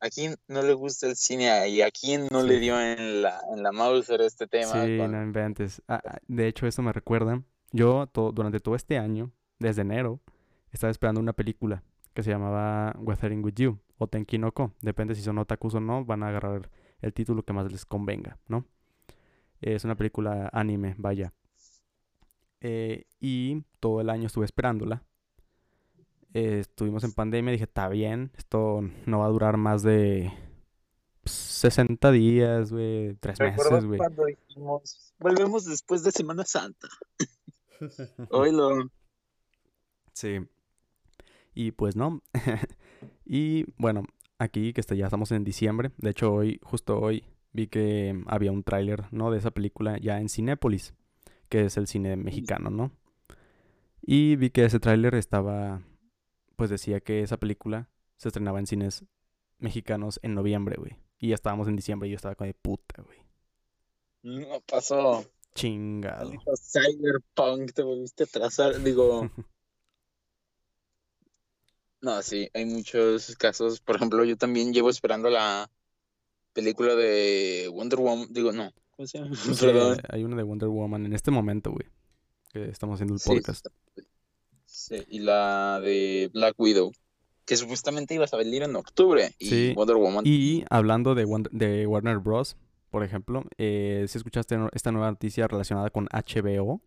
¿A quién no le gusta el cine y a quién no le dio en la en la Mauser este tema Sí, con- no inventes. Ah, ah, de hecho, eso me recuerda. Yo to- durante todo este año, desde enero, estaba esperando una película que se llamaba Weathering with You o Tenki no Ko. Depende si son otakus o no, van a agarrar el título que más les convenga, ¿no? Es una película anime, vaya. Eh, y todo el año estuve esperándola. Eh, estuvimos en pandemia, dije, está bien, esto no va a durar más de pues, 60 días, güey, tres ¿Recuerdas meses, güey. cuando dijimos, volvemos después de Semana Santa? *laughs* Hoy lo... Sí. Y pues no. *laughs* y bueno, aquí que ya estamos en diciembre. De hecho, hoy, justo hoy, vi que había un tráiler, ¿no? De esa película ya en Cinépolis, que es el cine mexicano, ¿no? Y vi que ese tráiler estaba, pues decía que esa película se estrenaba en cines mexicanos en noviembre, güey. Y ya estábamos en diciembre y yo estaba con de puta, güey. No pasó. Chingado. Cyberpunk, te volviste a atrasar. Digo, *laughs* no, sí, hay muchos casos. Por ejemplo, yo también llevo esperando la película de Wonder Woman. Digo, no, ¿cómo se llama? *laughs* Sí, Perdón. hay una de Wonder Woman en este momento, güey. Que estamos haciendo el podcast. sí, y la de Black Widow, que supuestamente iba a salir en octubre. Y Sí, Wonder Woman. Y hablando de, Wonder- de Warner Bros., por ejemplo, eh, si escuchaste esta nueva noticia relacionada con HBO,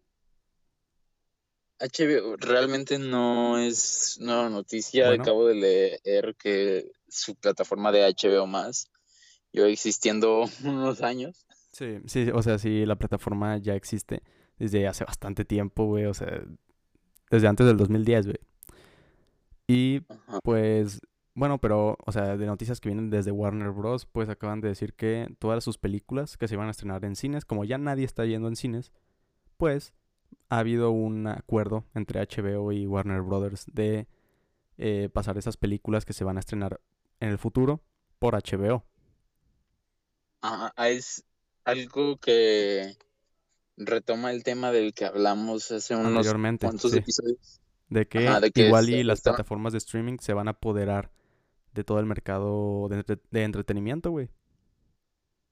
HBO realmente no es nueva noticia. Bueno. Acabo de leer que su plataforma de HBO más lleva existiendo *laughs* unos años. sí, sí, o sea, sí, la plataforma ya existe desde hace bastante tiempo, güey, o sea, desde antes del 2010, güey. Y pues, bueno, pero, o sea, de noticias que vienen desde Warner Bros., pues acaban de decir que todas sus películas que se iban a estrenar en cines, como ya nadie está yendo en cines, pues ha habido un acuerdo entre HBO y Warner Brothers de eh, pasar esas películas que se van a estrenar en el futuro por HBO. Ajá, Es algo que retoma el tema del que hablamos hace unos Anteriormente, cuantos sí. episodios. De que Ajá, de que igual y las plataformas de streaming se van a apoderar de todo el mercado de, entre- de entretenimiento, güey.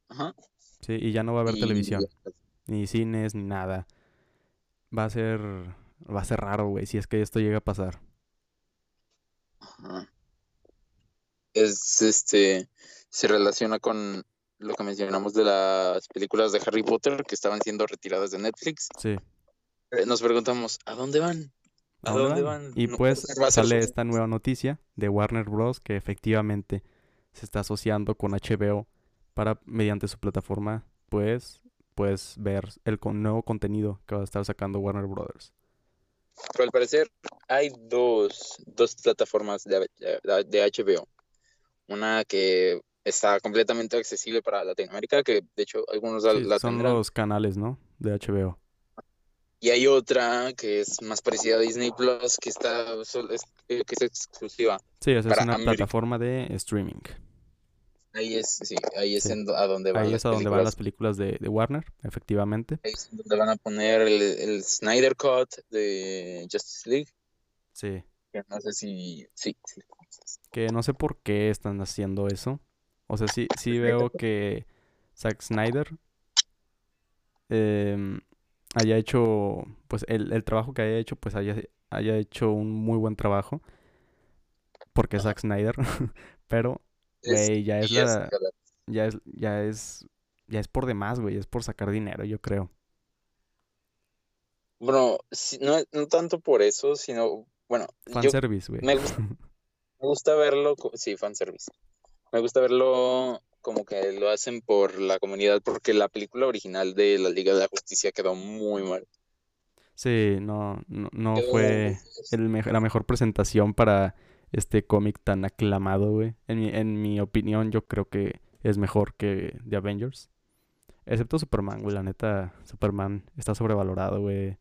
Ajá. Sí, y ya no va a haber Y- televisión, ni cines, ni nada. Va a ser, va a ser raro, güey, si es que esto llega a pasar. Ajá. Es este, se relaciona con lo que mencionamos de las películas de Harry Potter que estaban siendo retiradas de Netflix. Sí. Eh, Nos preguntamos, ¿a dónde van? ¿A ¿A dónde van? van? Y No, pues sale esta nueva noticia de Warner Bros. que efectivamente se está asociando con HBO para, mediante su plataforma, pues, pues ver el con- nuevo contenido que va a estar sacando Warner Brothers. Pero al parecer hay dos, dos plataformas de, de- de HBO. Una que está completamente accesible para Latinoamérica, que de hecho algunos Sí, la son tendrán. los canales, ¿no? De HBO. Y hay otra que es más parecida a Disney Plus, que está eh, que es exclusiva. Sí, esa es una América. plataforma de streaming. Ahí es, sí, ahí es Sí. en a donde van Ahí las es a donde van las películas. películas de, de Warner, efectivamente. Ahí es donde van a poner el, el Snyder Cut de Justice League. Sí. que no sé si, sí, sí. Que no sé por qué están haciendo eso. O sea, sí, sí veo que Zack Snyder em, haya hecho, pues el, el trabajo que haya hecho, pues haya, haya hecho un muy buen trabajo. Porque es Zack Snyder. *laughs* Pero, güey, ya es la, ya es, ya es, ya es por demás, güey. Es por sacar dinero, yo creo. Bueno, no, no tanto por eso, sino, bueno, Fanservice, güey. me gusta, *laughs* me gusta verlo, sí, fanservice. Me gusta verlo como que lo hacen por la comunidad, porque la película original de la Liga de la Justicia quedó muy mal. Sí, no, no, no fue el me- la mejor presentación para este cómic tan aclamado, güey. En mi, en mi opinión, yo creo que es mejor que The Avengers. Excepto Superman, güey. La neta, Superman está sobrevalorado, güey.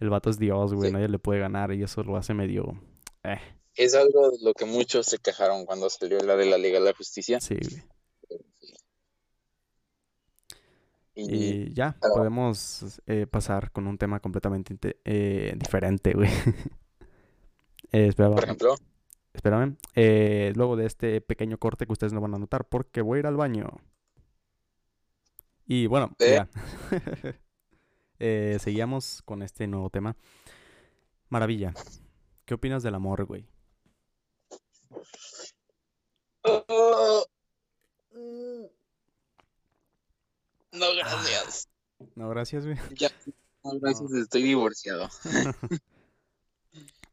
El vato es Dios, güey. Sí. Nadie le puede ganar y eso lo hace medio... Eh, Es algo de lo que muchos se quejaron cuando salió la de la Liga de la Justicia. sí, güey. Y Y ya, pero- podemos eh, pasar con un tema completamente eh, diferente, güey. *laughs* Eh, espera, por ejemplo, Espérame. eh, luego de este pequeño corte que ustedes no van a notar porque voy a ir al baño. Y bueno, ya. *laughs* Seguíamos con este nuevo tema. Maravilla. ¿Qué opinas del amor, güey? Oh. No, gracias. No, gracias, güey. Ya, no, gracias, estoy divorciado. *laughs*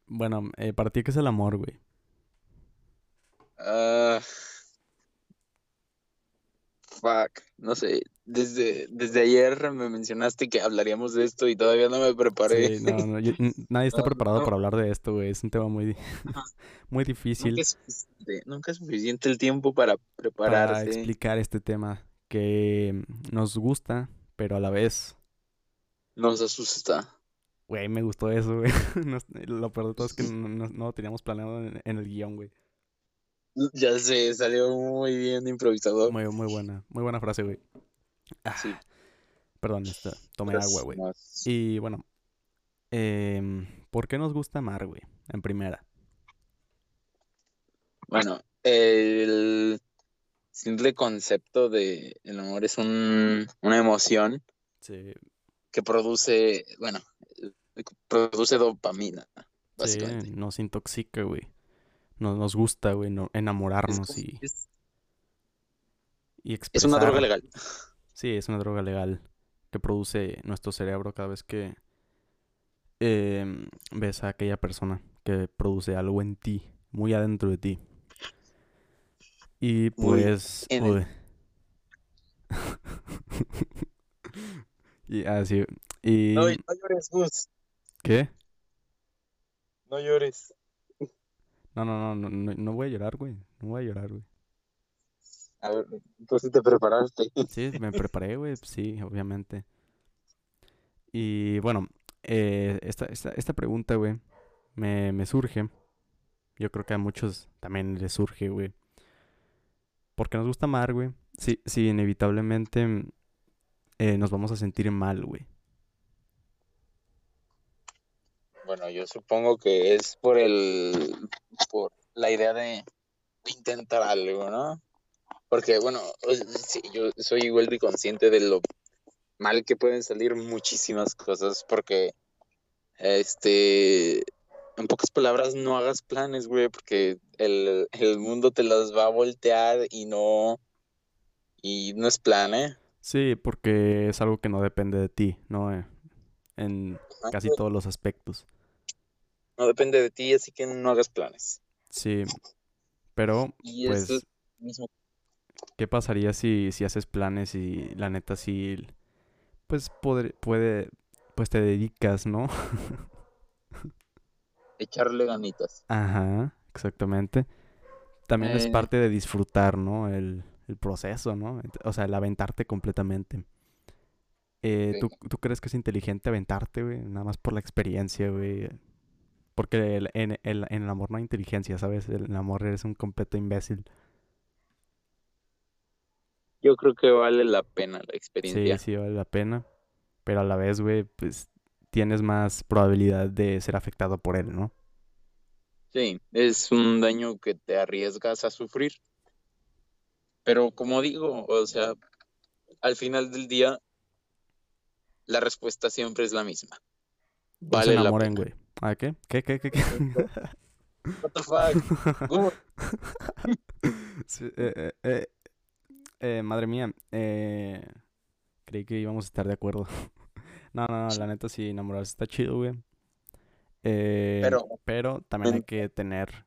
Bueno, eh, para ti, ¿qué es el amor, güey? Ah, fuck, no sé. Desde, desde ayer me mencionaste que hablaríamos de esto y todavía no me preparé. Sí, no, no, yo- nadie está *laughs* No, preparado para hablar de esto, güey. Es un tema muy, *laughs* muy Nunca difícil es suficiente, nunca es suficiente el tiempo para para prepararse. explicar este tema que nos gusta, pero a la vez Nos asusta. Güey, me gustó eso, güey. *laughs* Lo peor de todo es que no, lo teníamos planeado en, en el guion, güey. Ya sé, salió muy bien improvisado. Muy, muy buena, muy buena frase, güey. Ah, Sí. Perdón, esta, tomé Pero agua, güey. Y bueno, em, ¿por qué nos gusta amar, güey? En primera. Bueno, el simple concepto de el amor es un, una emoción Sí, que produce, bueno, produce dopamina, sí, básicamente. nos intoxica, güey. Nos, nos gusta, güey, no- enamorarnos y, es- y es una droga legal. Sí, es una droga legal que produce nuestro cerebro cada vez que em, ves a aquella persona que produce algo en ti, muy adentro de ti. Y pues... uy. *laughs* y así... Y... No, no llores, Gus, ¿Qué? no llores. No, no, no, no, no, no voy a llorar, güey. No voy a llorar, güey. A ver, entonces te preparaste. Sí, me preparé, güey. Sí, obviamente. Y bueno, eh, esta, esta, esta pregunta, güey, me, me surge. Yo creo que a muchos también les surge, güey. Porque nos gusta amar, güey. Sí, sí, inevitablemente eh, nos vamos a sentir mal, güey. Bueno, yo supongo que es por el, por la idea de intentar algo, ¿no? Porque, bueno, sí, yo soy igual de consciente de lo mal que pueden salir muchísimas cosas, porque, este, en pocas palabras, no hagas planes, güey, porque el, el mundo te las va a voltear y no, y no es plan, ¿eh? Sí, porque es algo que no depende de ti, ¿no? Eh, en casi todos los aspectos. No depende de ti, así que no hagas planes. Sí, pero Y pues... es lo mismo. ¿Qué pasaría si, si haces planes y la neta sí, pues podr- puede, pues te dedicas, ¿no? *laughs* Echarle ganitas. Ajá, exactamente. También es Eh. parte de disfrutar, ¿no? El, el proceso, ¿no? O sea, el aventarte completamente. Eh, ¿tú, ¿tú, crees que es inteligente aventarte, güey? Nada más por la experiencia, güey. Porque el, en, el, en el amor no hay inteligencia, ¿sabes? En el amor eres un completo imbécil. Yo creo que vale la pena la experiencia. Sí, sí, vale la pena. Pero a la vez, güey, pues tienes más probabilidad de ser afectado por él, ¿no? Sí, es un daño que te arriesgas a sufrir. Pero como digo, o sea, al final del día, la respuesta siempre es la misma. Vale se enamoren, güey. ¿A qué? ¿Qué, qué, qué, qué? What the fuck? *laughs* *laughs* sí, eh, eh, eh, madre mía, eh, creí que íbamos a estar de acuerdo. *laughs* no, no, no, la neta sí, enamorarse está chido, güey. Eh, pero, pero también hay que tener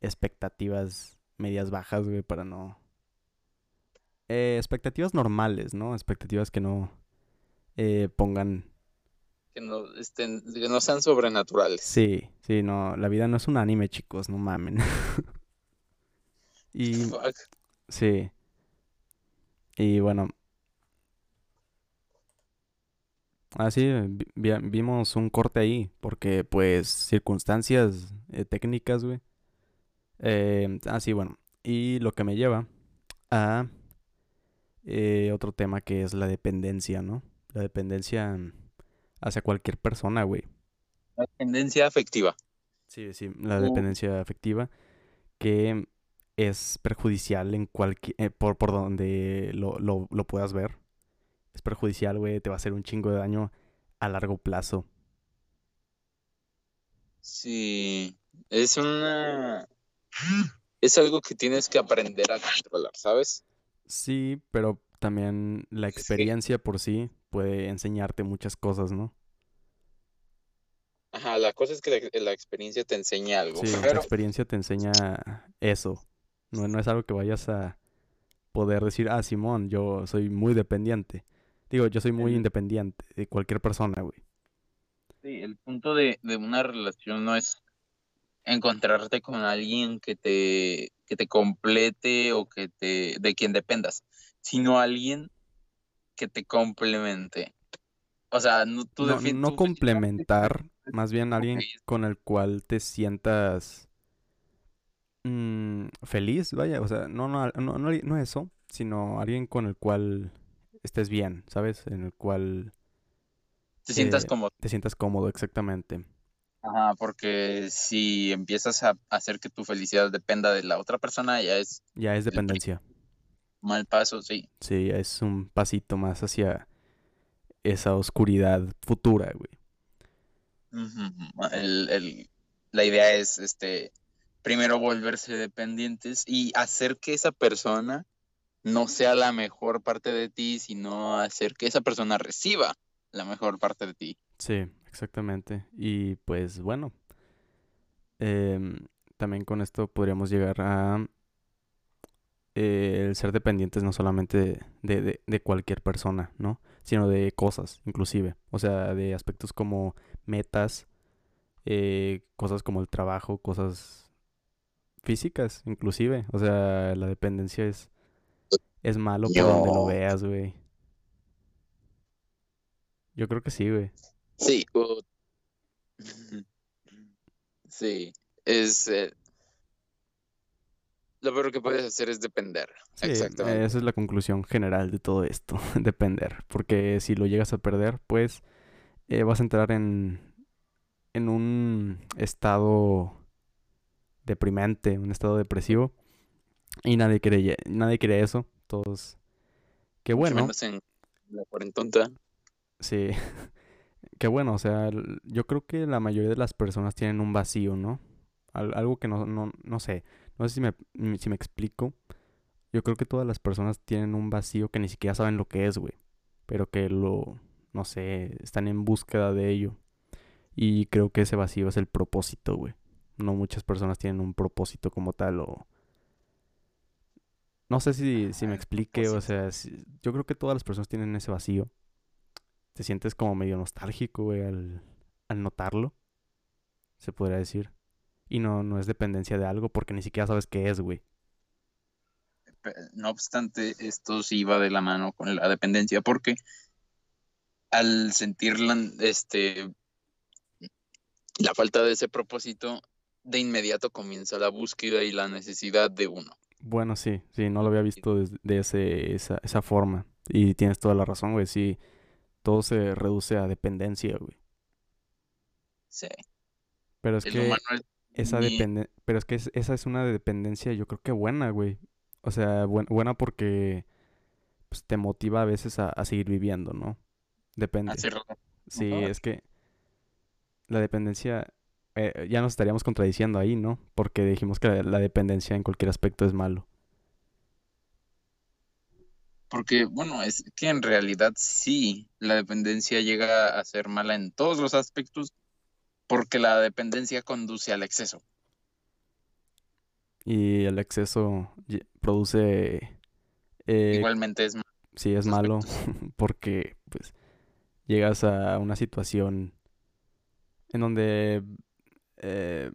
expectativas medias bajas, güey, para no... Eh, expectativas normales, ¿no? Expectativas que no eh, pongan... Que no, estén, que no sean sobrenaturales. Sí, sí, no, la vida no es un anime, chicos, no mamen. *laughs* y... Fuck. Sí. Y bueno, Así, ah, vimos un corte ahí, porque pues circunstancias eh, técnicas, güey. Eh, así, ah, bueno. Y lo que me lleva a eh, otro tema que es la dependencia, ¿no? La dependencia hacia cualquier persona, güey. La dependencia afectiva. Sí, sí, la dependencia afectiva que es perjudicial en cualquier, por, por donde lo, lo, lo puedas ver es perjudicial, güey, te va a hacer un chingo de daño a largo plazo. Sí, es una... Es algo que tienes que aprender a controlar, ¿sabes? Sí, pero también la experiencia por sí puede enseñarte muchas cosas, ¿no? Ajá, la cosa es que la, experiencia te enseña algo. Sí, la experiencia te enseña eso. No, no es algo que vayas a poder decir, ah, Simón, yo soy muy dependiente. Digo, yo soy muy independiente de cualquier persona, güey. Sí, el punto de, una relación no es encontrarte con alguien que te, que te complete o que te, de quien dependas, sino alguien que te complemente. O sea, no, tú no, no complementar, más bien alguien con el cual te sientas mm, feliz, vaya, o sea, no, no, no, no eso, sino alguien con el cual estés bien, ¿sabes? En el cual... Te sientas cómodo. Te sientas cómodo, exactamente. Ajá, porque si empiezas a hacer que tu felicidad dependa de la otra persona, ya es... Ya es dependencia. Mal paso, sí. Sí, es un pasito más hacia esa oscuridad futura, güey. la idea es, este, primero volverse dependientes y hacer que esa persona no sea la mejor parte de ti, sino hacer que esa persona reciba la mejor parte de ti. Sí, exactamente. Y pues bueno, em, también con esto podríamos llegar a eh, el ser dependientes no solamente de, de, cualquier persona, ¿no? Sino de cosas, inclusive. O sea, de aspectos como metas, eh, cosas como el trabajo, cosas físicas, inclusive. O sea, la dependencia es es malo por donde lo veas, güey. Yo creo que sí, güey. Sí. Sí. Es. Eh, lo peor que puedes hacer es depender. Sí, Exactamente. Esa es la conclusión general de todo esto. *laughs* depender. Porque si lo llegas a perder, pues eh, vas a entrar en. en un estado deprimente, un estado depresivo. Y nadie quiere, nadie quiere eso todos. Qué bueno. en la cuarentonta. Sí. *laughs* Qué bueno, o sea, yo creo que la mayoría de las personas tienen un vacío, ¿no? algo que no, no, no sé. No sé si me, si me explico. Yo creo que todas las personas tienen un vacío que ni siquiera saben lo que es, güey. Pero que lo, no sé, están en búsqueda de ello. Y creo que ese vacío es el propósito, güey. No muchas personas tienen un propósito como tal o no sé si, si me explique, o sea, yo creo que todas las personas tienen ese vacío. Te sientes como medio nostálgico, güey, al, al notarlo, se podría decir. Y no, no es dependencia de algo porque ni siquiera sabes qué es, güey. no obstante, esto sí va de la mano con la dependencia, porque al sentir la, este, la falta de ese propósito, de inmediato comienza la búsqueda y la necesidad de uno. Bueno, sí, sí, no lo había visto de, ese, esa, esa forma. Y tienes toda la razón, güey, sí, todo se reduce a dependencia, güey. Sí. Pero es que esa depende pero es que esa es una dependencia yo creo que buena, güey. O sea, buena porque pues, te motiva a veces a, seguir viviendo, ¿no? Depende. Sí, es que la dependencia eh, ya nos estaríamos contradiciendo ahí, ¿no? Porque dijimos que la, dependencia en cualquier aspecto es malo. Porque, bueno, es que en realidad sí, la dependencia llega a ser mala en todos los aspectos porque la dependencia conduce al exceso. Y el exceso produce... Eh, Igualmente es malo. Sí, es malo *laughs* porque pues llegas a una situación en donde eh,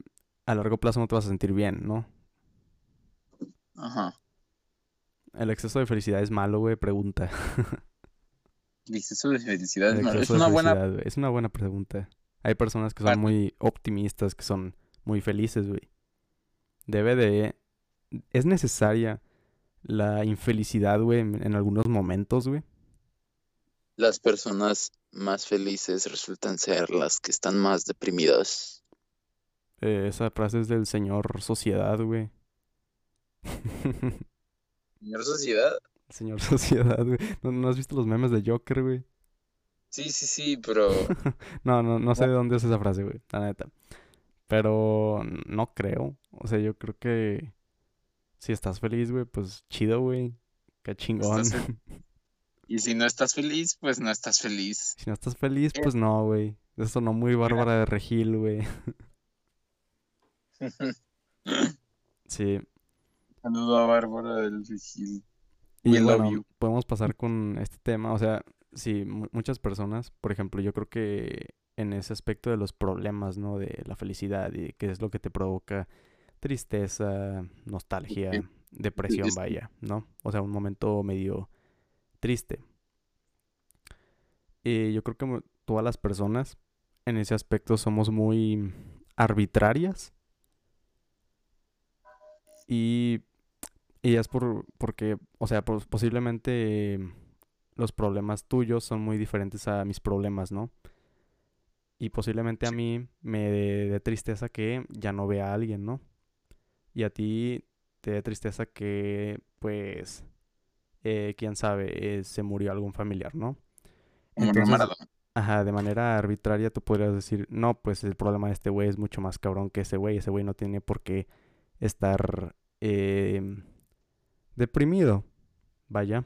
a largo plazo no te vas a sentir bien, ¿no? Ajá. ¿El exceso de felicidad es malo, güey? Pregunta. *laughs* ¿El exceso de felicidad es malo? Es una buena... Es una buena pregunta. Hay personas que son muy optimistas, que son muy felices, güey. Debe de... Es necesaria la infelicidad, güey, en, algunos momentos, güey. Las personas más felices resultan ser las que están más deprimidas. Eh, esa frase es del señor Sociedad, güey. *laughs* ¿Señor Sociedad? Señor Sociedad, güey. ¿No, has visto los memes de Joker, güey? Sí, sí, sí, pero... *laughs* no, no, no sé de dónde es esa frase, güey, la neta. Pero no creo. O sea, yo creo que si estás feliz, güey, pues chido, güey. Qué chingón. *laughs* Y si no estás feliz, pues no estás feliz. Si no estás feliz, pues no, güey. Eso no muy bárbara de Regil, güey. Sí. Saludo a Bárbara del Regil. Y bueno, podemos pasar con este tema. O sea, sí, muchas personas, por ejemplo, yo creo que en ese aspecto de los problemas, ¿no? De la felicidad y qué es lo que te provoca tristeza, nostalgia, depresión, vaya, ¿no? O sea, un momento medio triste. Y yo creo que todas las personas en ese aspecto somos muy arbitrarias. Y, y es por, porque, o sea, posiblemente los problemas tuyos son muy diferentes a mis problemas, ¿no? Y posiblemente a mí me dé tristeza que ya no vea a alguien, ¿no? Y a ti te dé tristeza que, pues, eh, quién sabe, eh, se murió algún familiar, ¿no? Entonces, ajá, de manera arbitraria tú podrías decir, no, pues el problema de este güey es mucho más cabrón que ese güey, ese güey no tiene por qué estar em, deprimido, vaya.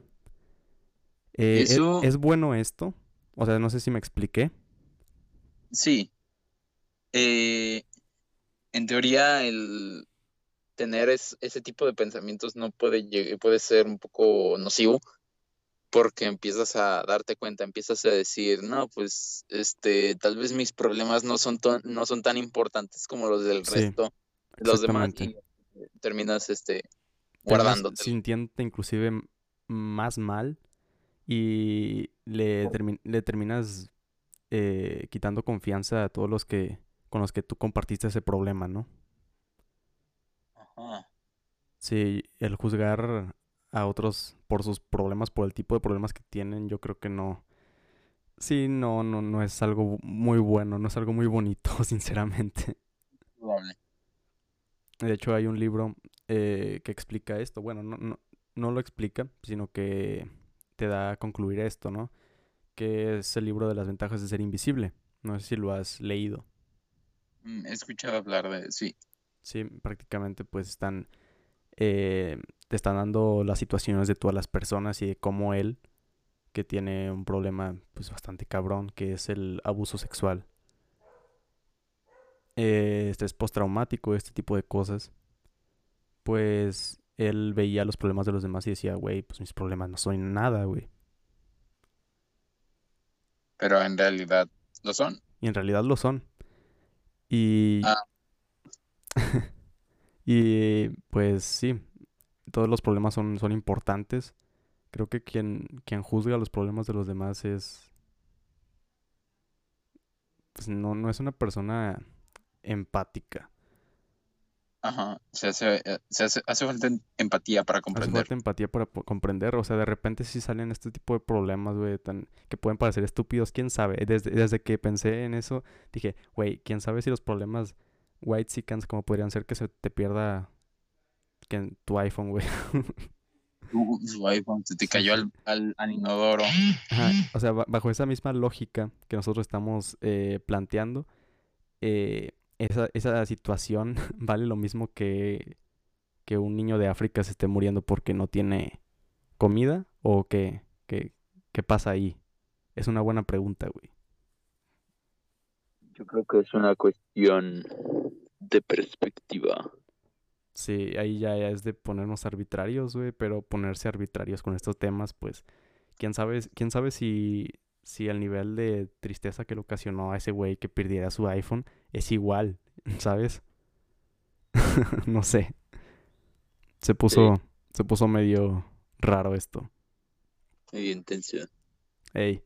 Eh, ¿es, bueno esto? O sea, no sé si me expliqué. Sí. Eh, en teoría, el tener ese tipo de pensamientos no puede, puede ser un poco nocivo porque empiezas a darte cuenta, empiezas a decir, no, pues, este, tal vez mis problemas no son, no son tan importantes como los del resto, los demás, y terminas, este, guardándote. Sintiéndote inclusive más mal y le, le terminas eh, quitando confianza a todos los que con los que tú compartiste ese problema, ¿no? Ajá. Sí, el juzgar a otros por sus problemas, por el tipo de problemas que tienen, yo creo que no. Sí, no, no, no es algo muy bueno, no es algo muy bonito, *laughs* sinceramente. De hecho, hay un libro eh, que explica esto. Bueno, no, no, no lo explica, sino que te da a concluir esto, ¿no? Que es el libro de las ventajas de ser invisible. No sé si lo has leído. Mm, he escuchado hablar de, sí. Sí, prácticamente pues están, eh, te están dando las situaciones de todas las personas y de cómo él, que tiene un problema pues bastante cabrón, que es el abuso sexual. Eh, este es postraumático, este tipo de cosas. Pues él veía los problemas de los demás y decía, güey, pues mis problemas no son nada, güey. Pero en realidad lo son. Y en realidad lo son. Y... Ah. *laughs* y pues sí, todos los problemas son, son importantes. Creo que quien, quien juzga los problemas de los demás es... Pues no, no es una persona empática. Ajá, se hace, eh, se hace, hace falta em- empatía para Hace comprender. falta empatía para comprender. O sea, de repente sí salen este tipo de problemas, güey, tan, que pueden parecer estúpidos. ¿Quién sabe? Desde, desde que pensé en eso, dije, güey, ¿quién sabe si los problemas white chickens como podrían ser que se te pierda que en tu iPhone, güey? Tu- tu iPhone se te cayó al, al, al inodoro. Ajá, O sea, ba- bajo esa misma lógica que nosotros estamos eh, planteando, eh, esa, esa situación *laughs* vale lo mismo que, que un niño de África se esté muriendo porque no tiene comida o qué, qué, qué pasa ahí. Es una buena pregunta, güey. Yo creo que es una cuestión de perspectiva. Sí, ahí ya, ya es de ponernos arbitrarios, güey, pero ponerse arbitrarios con estos temas, pues, quién sabe, quién sabe si, si el nivel de tristeza que le ocasionó a ese güey que perdiera su iPhone es igual, *laughs* ¿sabes? *laughs* No sé. Se puso, se puso medio raro esto. Muy intenso. Ey.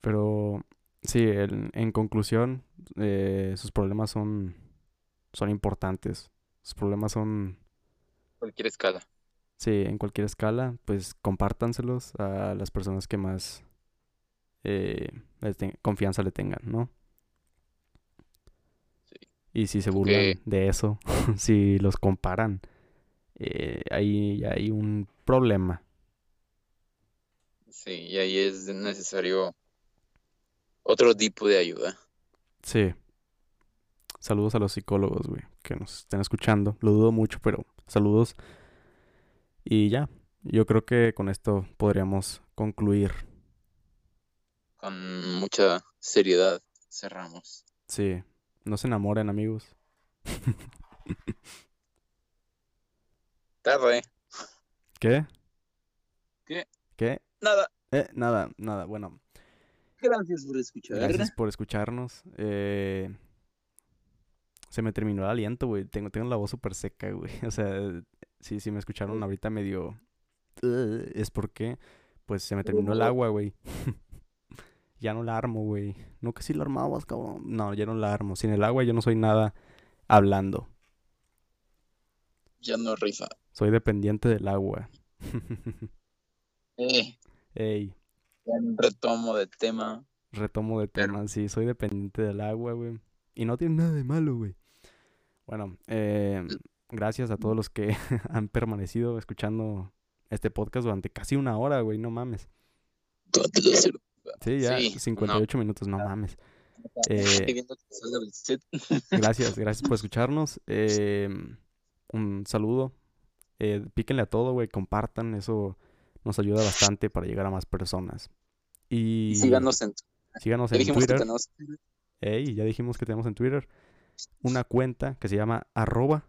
Pero sí, el- en conclusión, eh, sus problemas son, son importantes. Sus problemas son Cualquier escala. Sí, en cualquier escala, pues compártanselos a las personas que más eh, confianza le tengan, ¿no? Sí. Y si se burlan de eso, *laughs* si los comparan, eh, ahí hay un problema. Sí, y ahí es necesario otro tipo de ayuda. Sí. Saludos a los psicólogos, güey, que nos estén escuchando. Lo dudo mucho, pero saludos. Y ya, yo creo que con esto podríamos concluir. Con mucha seriedad cerramos. Sí, no se enamoren, amigos. Tarde. ¿Qué? ¿Qué? ¿Qué? Nada. Eh, nada, nada. Bueno, Gracias por escuchar. gracias por escucharnos. Eh, se me terminó el aliento, güey. Tengo, tengo la voz súper seca, güey. *laughs* O sea, sí, sí me escucharon ahorita medio... Es porque, pues, se me terminó el agua, güey. *laughs* ya no la armo, güey. No que sí la armabas, cabrón. No, ya no la armo. Sin el agua yo no soy nada hablando. Ya no rifa. Soy dependiente del agua. Eh, *laughs* Ey, un retomo de tema. retomo de Pero- tema. Sí, soy dependiente del agua, güey. Y no tiene nada de malo, güey. Bueno, eh, gracias a todos los que *laughs* han permanecido escuchando este podcast durante casi una hora, güey. No mames. Sí, ya Sí, 58 minutos, no mames. *laughs* Eh, *laughs* gracias, gracias por escucharnos. Eh, un saludo. Eh, píquenle a todo, güey. Compartan. Eso nos ayuda bastante para llegar a más personas. Y síganos en. síganos en Twitter. tenemos. Ey, ya dijimos que tenemos en Twitter una cuenta que se llama arroba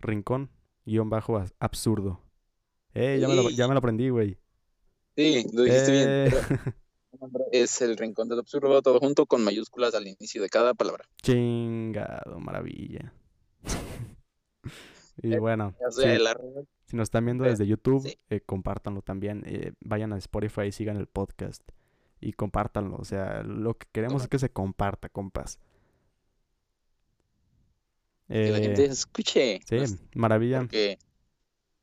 rincón guion bajo absurdo. Ey, ya me lo, ya me lo aprendí, güey. Sí, lo dijiste bien. Eh, pero *laughs* Es el rincón del absurdo, todo junto con mayúsculas al inicio de cada palabra. Chingado, maravilla. *laughs* y Eh, bueno, sí, si nos están viendo eh, desde YouTube, sí. eh, compártanlo también. eh, vayan a Spotify y sigan el podcast. Y compártanlo. O sea, lo que queremos es que se comparta, compas. que la gente escuche. sí, nos- maravilla. Porque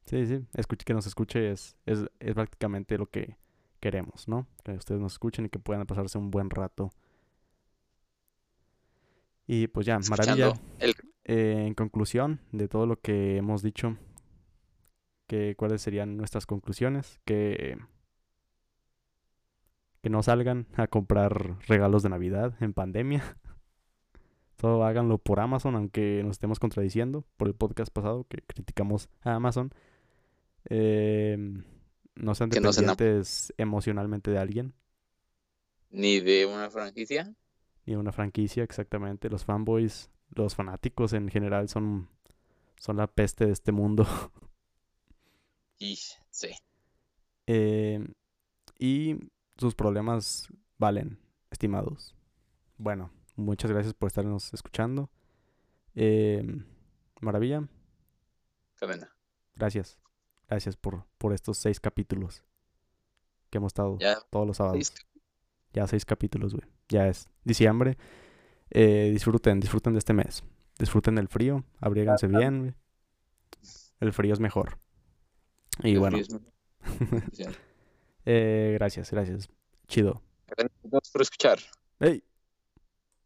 Sí, sí, escuche, que nos escuche es, es, es prácticamente lo que queremos, ¿no? Que ustedes nos escuchen y que puedan pasarse un buen rato. Y pues ya, maravilla. escuchando el Eh, en conclusión de todo lo que hemos dicho, que, ¿cuáles serían nuestras conclusiones? Que, que no salgan a comprar regalos de Navidad en pandemia. *laughs* Todo háganlo por Amazon, aunque nos estemos contradiciendo por el podcast pasado que criticamos a Amazon. Em, no sean Que no se enam- dependientes emocionalmente de alguien, ni de una franquicia. ni de una franquicia, exactamente. Los fanboys, los fanáticos en general son, son la peste de este mundo. Y sí, *laughs* Eh, y sus problemas valen, estimados. Bueno, muchas gracias por estarnos escuchando. Eh, maravilla. cadena. gracias. Gracias por, por estos seis capítulos que hemos estado Ya, todos los sábados. seis Ya seis capítulos, güey. Ya es diciembre. Eh, disfruten, disfruten de este mes. Disfruten del frío. Abríganse bien, güey. El frío es mejor. Y el bueno, *laughs* eh, gracias, gracias. Chido. Gracias por escuchar. ¡Ey!